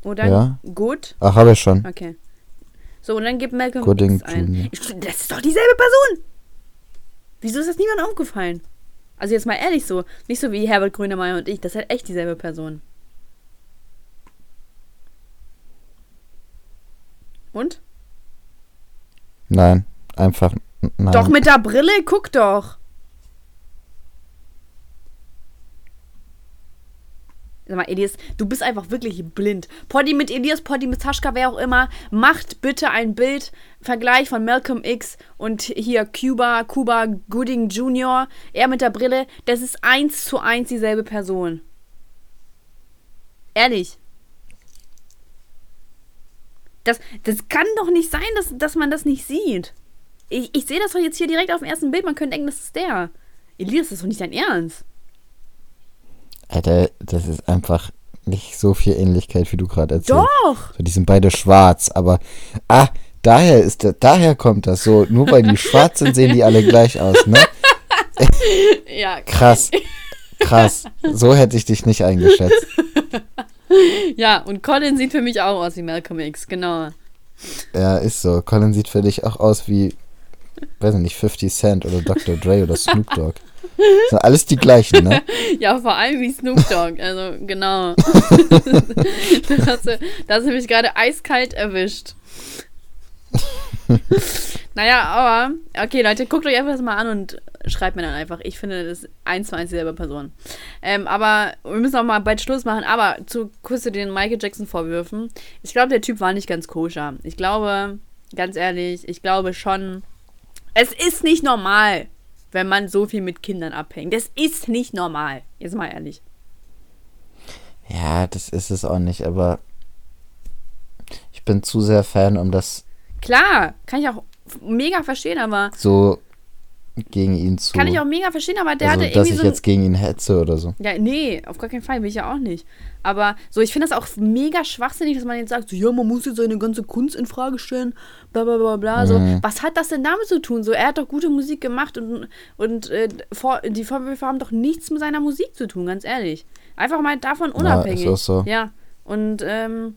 Oder Ja. Good. Ach, habe ich schon. Okay. So, und dann gibt Malcolm Gooding X ein. Ich, das ist doch dieselbe Person! Wieso ist das niemandem aufgefallen? Also jetzt mal ehrlich so. Nicht so wie Herbert Grönemeyer und ich. Das ist halt echt dieselbe Person. Und? Nein, einfach nein. Doch mit der Brille, guck doch. Sag mal, Elias, du bist einfach wirklich blind. Poddy mit Elias, Poddy mit Taschka, wer auch immer, macht bitte ein Bild, Vergleich von Malcolm X und hier Cuba, Cuba Gooding Jr., er mit der Brille, das ist eins zu eins dieselbe Person. Ehrlich. Das, das kann doch nicht sein, dass, dass man das nicht sieht. Ich, ich sehe das doch jetzt hier direkt auf dem ersten Bild. Man könnte denken, das ist der. Elias, das ist doch nicht dein Ernst. Alter, das ist einfach nicht so viel Ähnlichkeit, wie du gerade erzählst. Doch! So, die sind beide schwarz, aber ah, daher ist der, daher kommt das so. Nur weil die [LAUGHS] schwarz sind, sehen die alle gleich aus, ne? Ja, Krass. Krass. So hätte ich dich nicht eingeschätzt. [LAUGHS] [LAUGHS] ja, und Colin sieht für mich auch aus wie Malcolm X, genau. Ja, ist so. Colin sieht für dich auch aus wie, weiß ich nicht, 50 Cent oder Dr. Dre oder Snoop Dogg. Das [LAUGHS] sind alles die gleichen, ne? [LAUGHS] Ja, vor allem wie Snoop Dogg, also genau. da, hast du, da hast du mich gerade eiskalt erwischt. [LAUGHS] naja, aber, okay, Leute, guckt euch einfach das mal an und schreibt mir dann einfach. Ich finde, das ist eins zu eins dieselbe Person. Ähm, aber wir müssen auch mal bald Schluss machen. Aber zu kurz zu den Michael Jackson-Vorwürfen. Ich glaube, der Typ war nicht ganz koscher. Ich glaube, ganz ehrlich, ich glaube schon, Es ist nicht normal, wenn man so viel mit Kindern abhängt. Das ist nicht normal. Jetzt mal ehrlich. Ja, das ist es auch nicht, aber ich bin zu sehr Fan, um das Klar, kann ich auch mega verstehen, aber so gegen ihn zu. kann ich auch mega verstehen, aber der also, hatte dass irgendwie ich so jetzt gegen ihn hetze oder so. Ja, nee, auf gar keinen Fall, will ich ja auch nicht. Aber so, ich finde das auch mega schwachsinnig, dass man jetzt sagt, so, ja, man muss jetzt seine ganze Kunst in Frage stellen, bla bla bla bla. So, Mhm. was hat das denn damit zu tun? So, er hat doch gute Musik gemacht und, und äh, vor, die Vorwürfe haben doch nichts mit seiner Musik zu tun, ganz ehrlich. Einfach mal davon unabhängig. ist auch so. Ja, und ähm,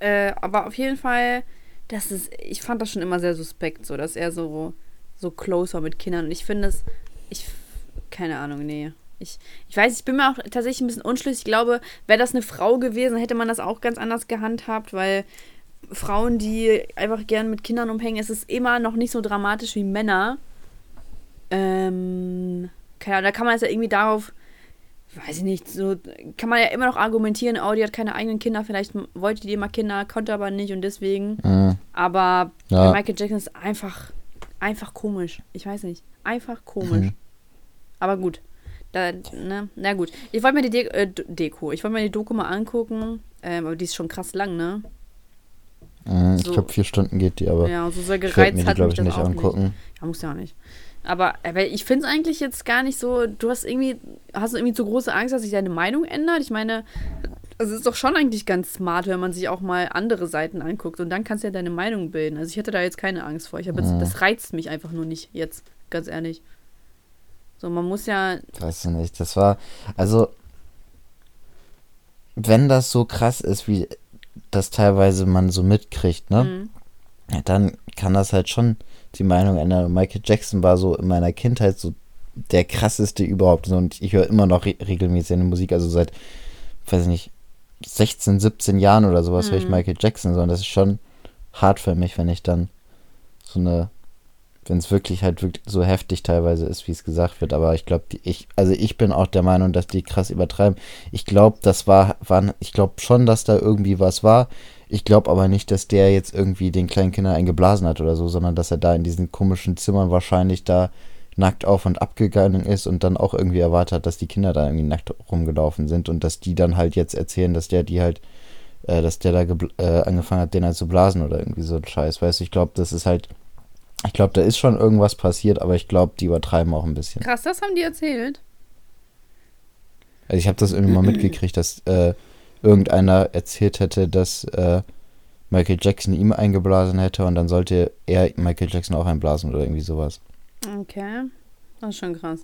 äh, aber auf jeden Fall, das ist, ich fand das schon immer sehr suspekt, so, dass er so, so close war mit Kindern. Und ich finde es, ich, keine Ahnung, nee. Ich, ich weiß, ich bin mir auch tatsächlich ein bisschen unschlüssig. Ich glaube, wäre das eine Frau gewesen, hätte man das auch ganz anders gehandhabt, weil Frauen, die einfach gern mit Kindern umhängen, es ist immer noch nicht so dramatisch wie Männer. Ähm, keine Ahnung, da kann man es ja irgendwie darauf, weiß ich nicht, so kann man ja immer noch argumentieren, oh, die hat keine eigenen Kinder, vielleicht wollte die immer Kinder, konnte aber nicht und deswegen. Mhm. Aber Ja. Michael Jackson ist einfach, einfach komisch. Ich weiß nicht. Einfach komisch. Mhm. Aber gut. Da, ne? Na gut. Ich wollte mir die De äh, Deko, ich wollte mir die Doku mal angucken. Ähm, aber die ist schon krass lang, ne? Mhm, Ich So. glaube, vier Stunden geht die, aber Ja, so sehr ich gereizt die, hat mich ich, das nicht auch angucken. nicht. Ja, muss ja auch nicht. Aber, aber ich finde es eigentlich jetzt gar nicht so, du hast irgendwie, hast du irgendwie zu große Angst, dass sich deine Meinung ändert? Ich meine, es ist doch schon eigentlich ganz smart, wenn man sich auch mal andere Seiten anguckt und dann kannst du ja deine Meinung bilden. Also ich hätte da jetzt keine Angst vor. Ich habe Mhm. das reizt mich einfach nur nicht jetzt, ganz ehrlich. So, man muss ja, Weiß ich nicht. Das war, also, wenn das so krass ist, wie das teilweise man so mitkriegt, ne? Mhm. Ja, dann kann das halt schon die Meinung ändern. Und Michael Jackson war so in meiner Kindheit so der krasseste überhaupt. Und ich höre immer noch re regelmäßig seine Musik, also seit, weiß ich nicht, 16, 17 Jahren oder sowas höre ich Mhm. Michael Jackson. So, und das ist schon hart für mich, wenn ich dann so eine, wenn es wirklich halt wirklich so heftig teilweise ist, wie es gesagt wird. Aber ich glaube, ich, also ich bin auch der Meinung, dass die krass übertreiben. Ich glaube, das war, waren, ich glaube schon, dass da irgendwie was war. Ich glaube aber nicht, dass der jetzt irgendwie den kleinen Kindern eingeblasen hat oder so, sondern dass er da in diesen komischen Zimmern wahrscheinlich da nackt auf und abgegangen ist und dann auch irgendwie erwartet hat, dass die Kinder da irgendwie nackt rumgelaufen sind und dass die dann halt jetzt erzählen, dass der die halt, äh, dass der da äh, angefangen hat, den halt zu blasen oder irgendwie so ein Scheiß. Weißt du, ich glaube, das ist halt, ich glaube, da ist schon irgendwas passiert, aber ich glaube, die übertreiben auch ein bisschen. krass, das haben die erzählt. Also ich habe das irgendwie mal [CLEARS THROAT] mitgekriegt, dass äh, irgendeiner erzählt hätte, dass äh, Michael Jackson ihm eingeblasen hätte und dann sollte er Michael Jackson auch einblasen oder irgendwie sowas. Okay, das ist schon krass.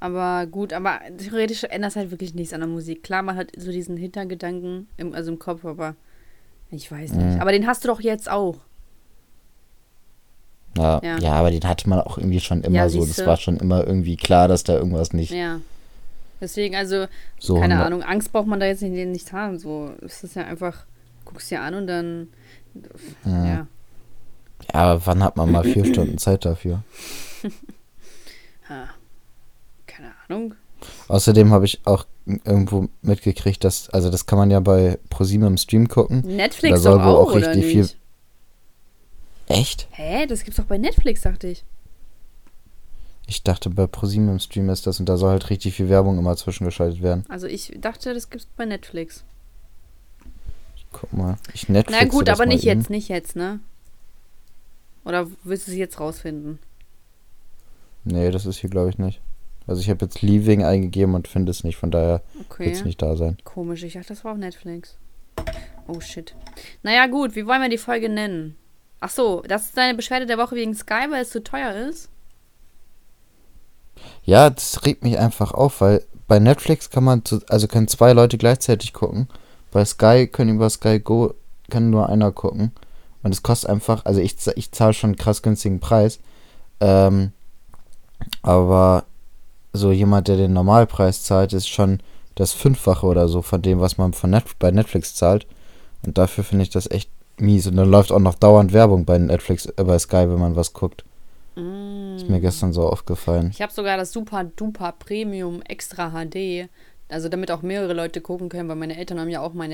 Aber gut, aber theoretisch ändert es halt wirklich nichts an der Musik. Klar, man hat so diesen Hintergedanken, im, also im Kopf, aber ich weiß nicht. Mhm. Aber den hast du doch jetzt auch. Ja, Ja. ja. aber den hatte man auch irgendwie schon immer Ja, so. Das war schon immer irgendwie klar, dass da irgendwas nicht Ja. Deswegen, also, so keine hundert- Ahnung, Angst braucht man da jetzt nicht, nicht haben. So, es ist ja einfach, guckst dir an und dann, Ja. ja. Ja, aber wann hat man mal vier Stunden Zeit dafür? [LAUGHS] Keine Ahnung. Außerdem habe ich auch irgendwo mitgekriegt, dass, also das kann man ja bei ProSieben im Stream gucken. Netflix Da soll doch auch, auch oder richtig nicht? viel- Echt? Hä? Das gibt's doch bei Netflix, dachte ich. Ich dachte, bei ProSieben im Stream ist das und da soll halt richtig viel Werbung immer zwischengeschaltet werden. Also ich dachte, das gibt's bei Netflix. Guck mal. Ich Netflix Na gut, aber nicht eben. jetzt, nicht jetzt, ne? Oder willst du es jetzt rausfinden? Nee, das ist hier glaube ich nicht. Also ich habe jetzt Leaving eingegeben und finde es nicht, von daher wird Okay. es nicht da sein. Komisch, ich dachte, das war auf Netflix. Oh shit. Naja, gut, wie wollen wir die Folge nennen? Ach so, das ist deine Beschwerde der Woche wegen Sky, weil es zu teuer ist? Ja, das regt mich einfach auf, weil bei Netflix kann man, zu, also können zwei Leute gleichzeitig gucken. Bei Sky können über Sky Go kann nur einer gucken. Und es kostet einfach, also ich, ich zahle schon einen krass günstigen Preis. Ähm, aber so jemand, der den Normalpreis zahlt, ist schon das Fünffache oder so von dem, was man von Net bei Netflix zahlt. Und dafür finde ich das echt mies. Und dann läuft auch noch dauernd Werbung bei Netflix, äh, bei Sky, wenn man was guckt. Mm. Ist mir gestern so aufgefallen. Ich habe sogar das Super Duper Premium Extra HD. Also damit auch mehrere Leute gucken können, weil meine Eltern haben ja auch meinen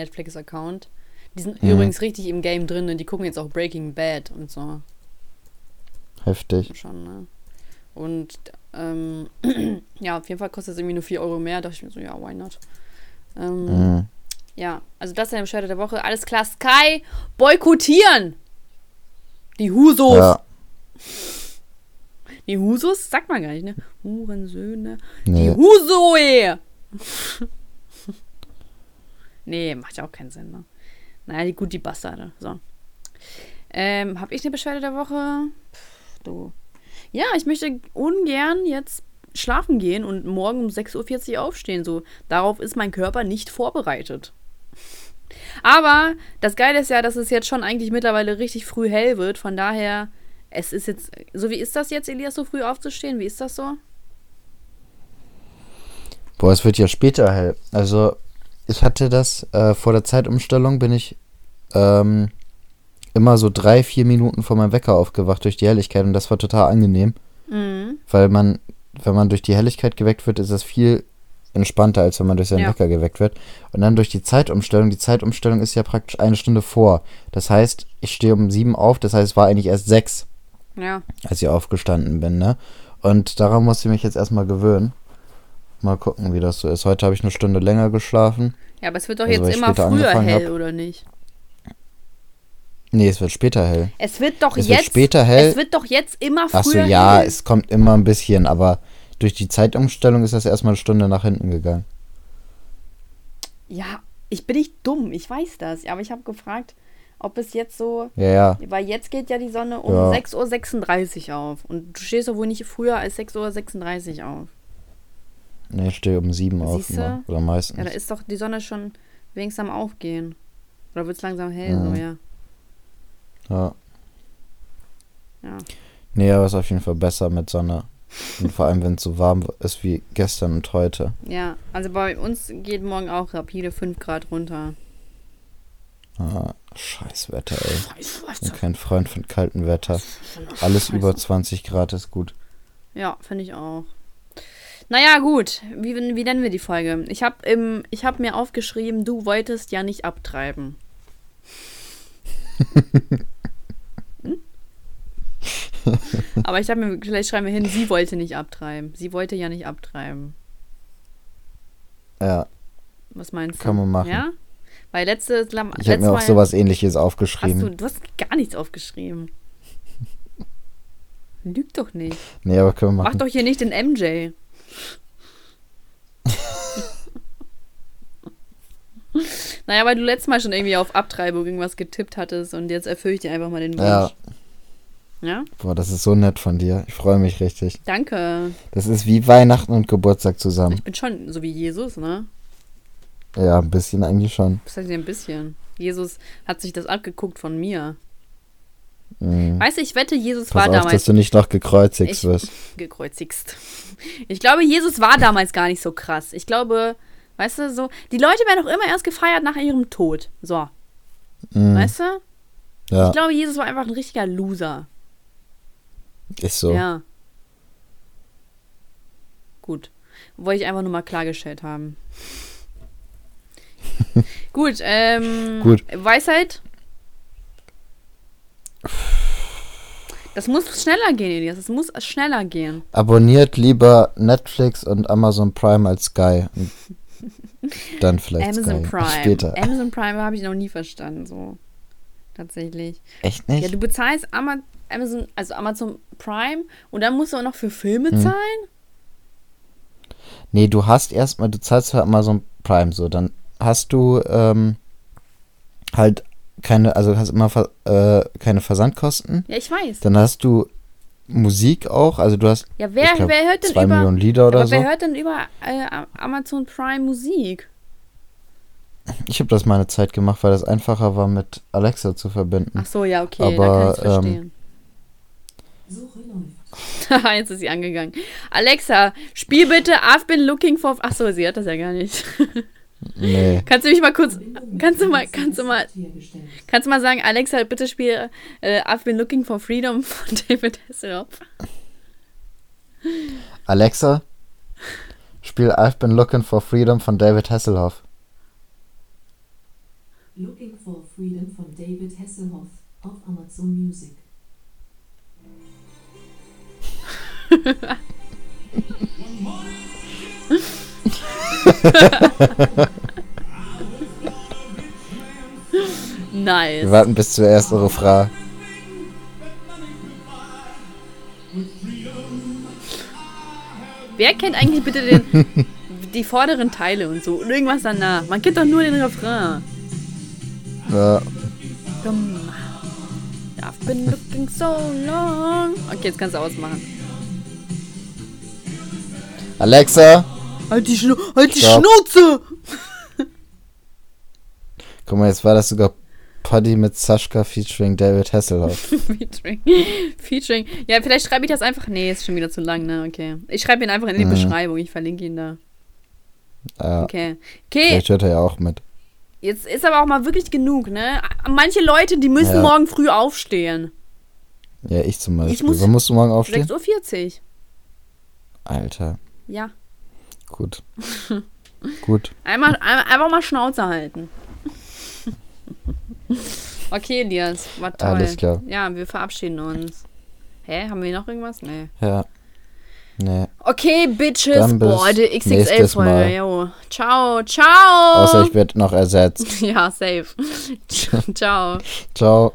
Heftig. Schon, ne? Und ähm, [CLEARS THROAT] ja, auf jeden Fall kostet es irgendwie nur 4 Euro mehr. Da dachte ich mir so, ja, why not? Ähm, Mhm. Ja, also das ist der Bescheid der Woche. Alles klar, Sky, boykottieren! Die Husos. Ja, Die Husos? Sagt man gar nicht, ne? Hurensöhne. Die nee. Husoe! [LAUGHS] nee, macht ja auch keinen Sinn, ne? Naja, die, gut, die Bastarde. So. Ähm, hab ich eine Beschwerde der Woche? Pff, du. Ja, ich möchte ungern jetzt schlafen gehen und morgen um 6.40 Uhr aufstehen. So, darauf ist mein Körper nicht vorbereitet. [LAUGHS] Aber das Geile ist ja, dass es jetzt schon eigentlich mittlerweile richtig früh hell wird. Von daher, es ist jetzt. So, wie ist das jetzt, Elias, so früh aufzustehen? Wie ist das so? Boah, es wird ja später hell. Also, ich hatte das äh, vor der Zeitumstellung, bin ich ähm, immer so drei, vier Minuten vor meinem Wecker aufgewacht durch die Helligkeit und das war total angenehm, Mhm. weil man, wenn man durch die Helligkeit geweckt wird, ist das viel entspannter, als wenn man durch seinen Ja. Wecker geweckt wird. Und dann durch die Zeitumstellung, die Zeitumstellung ist ja praktisch eine Stunde vor. Das heißt, ich stehe um sieben auf, das heißt, es war eigentlich erst sechs, Ja. als ich aufgestanden bin, ne? Und daran musste ich mich jetzt erstmal gewöhnen. Mal gucken, wie das so ist. Heute habe ich eine Stunde länger geschlafen. Ja, aber es wird doch Also, jetzt immer früher hell, hab. oder nicht? Nee, es wird später hell. Es wird doch Es wird jetzt. später hell. Es wird doch jetzt immer früher Ach so, ja, hell. es kommt immer ein bisschen, aber durch die Zeitumstellung ist das erstmal eine Stunde nach hinten gegangen. Ja, ich bin nicht dumm, ich weiß das. Aber ich habe gefragt, ob es jetzt so. Ja, ja. Weil jetzt geht ja die Sonne um Ja. 6.36 Uhr auf. Und du stehst doch wohl nicht früher als 6.36 Uhr auf. Nee, ich stehe um sieben auf Siehste? immer. Oder meistens. Ja, da ist doch die Sonne schon wenigstens am Aufgehen. Oder wird es langsam hell, Mhm. so, ja. ja. Ja. Nee, aber ist auf jeden Fall besser mit Sonne. Und vor allem, wenn es so warm ist wie gestern und heute. Ja, also bei uns geht morgen auch rapide 5 Grad runter. Ah, scheiß Wetter, ey. Ich bin kein Freund von kaltem Wetter. Alles über 20 Grad ist gut. Ja, finde ich auch. Naja, gut. Wie, wie nennen wir die Folge? Ich habe hab mir aufgeschrieben, du wolltest ja nicht abtreiben. hm? Aber ich habe mir, vielleicht schreiben wir hin, sie wollte nicht abtreiben. Sie wollte ja nicht abtreiben. Ja, Was meinst du? Kann man machen. Ja? Weil letzte, ich habe mir auch sowas ähnliches Hast aufgeschrieben. du, du hast gar nichts aufgeschrieben. [LAUGHS] Lüg doch nicht. Nee, aber können wir Mach machen. doch hier nicht den MJ. [LAUGHS] naja, weil du letztes Mal schon irgendwie auf Abtreibung irgendwas getippt hattest und jetzt erfülle ich dir einfach mal den Ja. Wunsch. Ja? Boah, das ist so nett von dir. Ich freue mich richtig. Danke. Das ist wie Weihnachten und Geburtstag zusammen. Ich bin schon so wie Jesus, ne? Ja, ein bisschen eigentlich schon. Das heißt ja ein bisschen. Jesus hat sich das abgeguckt von mir. Mhm. Weißt du, ich wette, Jesus Pass war auf, dass damals du nicht noch gekreuzigt Ich- wirst. gekreuzigst. Ich glaube, Jesus war damals gar nicht so krass. Ich glaube, weißt du, so, die Leute werden doch immer erst gefeiert nach ihrem Tod. So, Mhm. weißt du? Ja, Ich glaube, Jesus war einfach ein richtiger Loser. ist so. Ja. Gut. Wollte ich einfach nur mal klargestellt haben. [LAUGHS] Gut, ähm. Gut. Weisheit. Das muss schneller gehen, Elias. Das muss schneller gehen. Abonniert lieber Netflix und Amazon Prime als Sky. Und [LAUGHS] dann vielleicht Amazon Sky. Prime. Später. Amazon Prime habe ich noch nie verstanden, so. Tatsächlich. Echt nicht? Ja, du bezahlst Ama Amazon, also Amazon Prime und dann musst du auch noch für Filme Hm. zahlen? Nee, du hast erstmal, du zahlst für Amazon Prime so, dann hast du ähm, halt keine, also hast immer äh, keine Versandkosten. Ja, ich weiß. Dann hast du Musik auch, also du hast Ja, wer, glaub, wer hört denn zwei über Millionen Lieder oder aber so. wer hört denn über äh, Amazon Prime Musik? Ich habe das mal eine Zeit gemacht, weil das einfacher war mit Alexa zu verbinden. Ach so, ja, okay, Aber, da kann ich ähm, verstehen. Läuft. [LAUGHS] Jetzt ist sie angegangen. Alexa, spiel bitte I've been looking for. Ach so, sie hat das ja gar nicht. [LAUGHS] Nee. kannst du mich mal kurz, kannst du mal, kannst du mal, kannst du mal sagen, Alexa, bitte spiel äh, I've been looking for freedom [LAUGHS] von David Hasselhoff. Alexa, spiel I've Been Looking for Freedom von David Hasselhoff. Looking for Freedom von David Hasselhoff auf Amazon Music. [LAUGHS] [LAUGHS] [LAUGHS] nice. Wir warten bis zur ersten Refrain. Wer kennt eigentlich bitte den, [LAUGHS] die vorderen Teile und so? Und irgendwas danach. Man kennt doch nur den Refrain. Ja. Dumm. I've been looking so long. Okay, jetzt kannst du ausmachen. Alexa, Halt die, Schnu halt die. Schnauze! guck mal, jetzt war das sogar Poddy mit Sascha featuring David Hasselhoff. [LAUGHS] Featuring. Featuring. Ja, vielleicht schreibe ich das einfach. Nee, ist schon wieder zu lang, ne? Okay. Ich schreibe ihn einfach in die Mhm. Beschreibung. Ich verlinke ihn da. Ja, Okay. Okay, vielleicht hört er ja auch mit. jetzt ist aber auch mal wirklich genug, ne? Manche Leute, die müssen Ja. morgen früh aufstehen. Ja, ich zum Beispiel. Ich muss- Wann musst du morgen aufstehen? 6.40 Uhr. Alter, Ja. Gut. [LAUGHS] gut. Einmal, ein- einfach mal Schnauze halten. [LAUGHS] Okay, Elias, war toll. Alles klar. Ja, wir verabschieden uns. Hä, haben wir noch irgendwas? Nee. Ja. Nee. Okay, Bitches. Boah, die XXL-Folge. Ciao, ciao. Außer ich werde noch ersetzt. [LAUGHS] ja, safe. ciao. Ciao.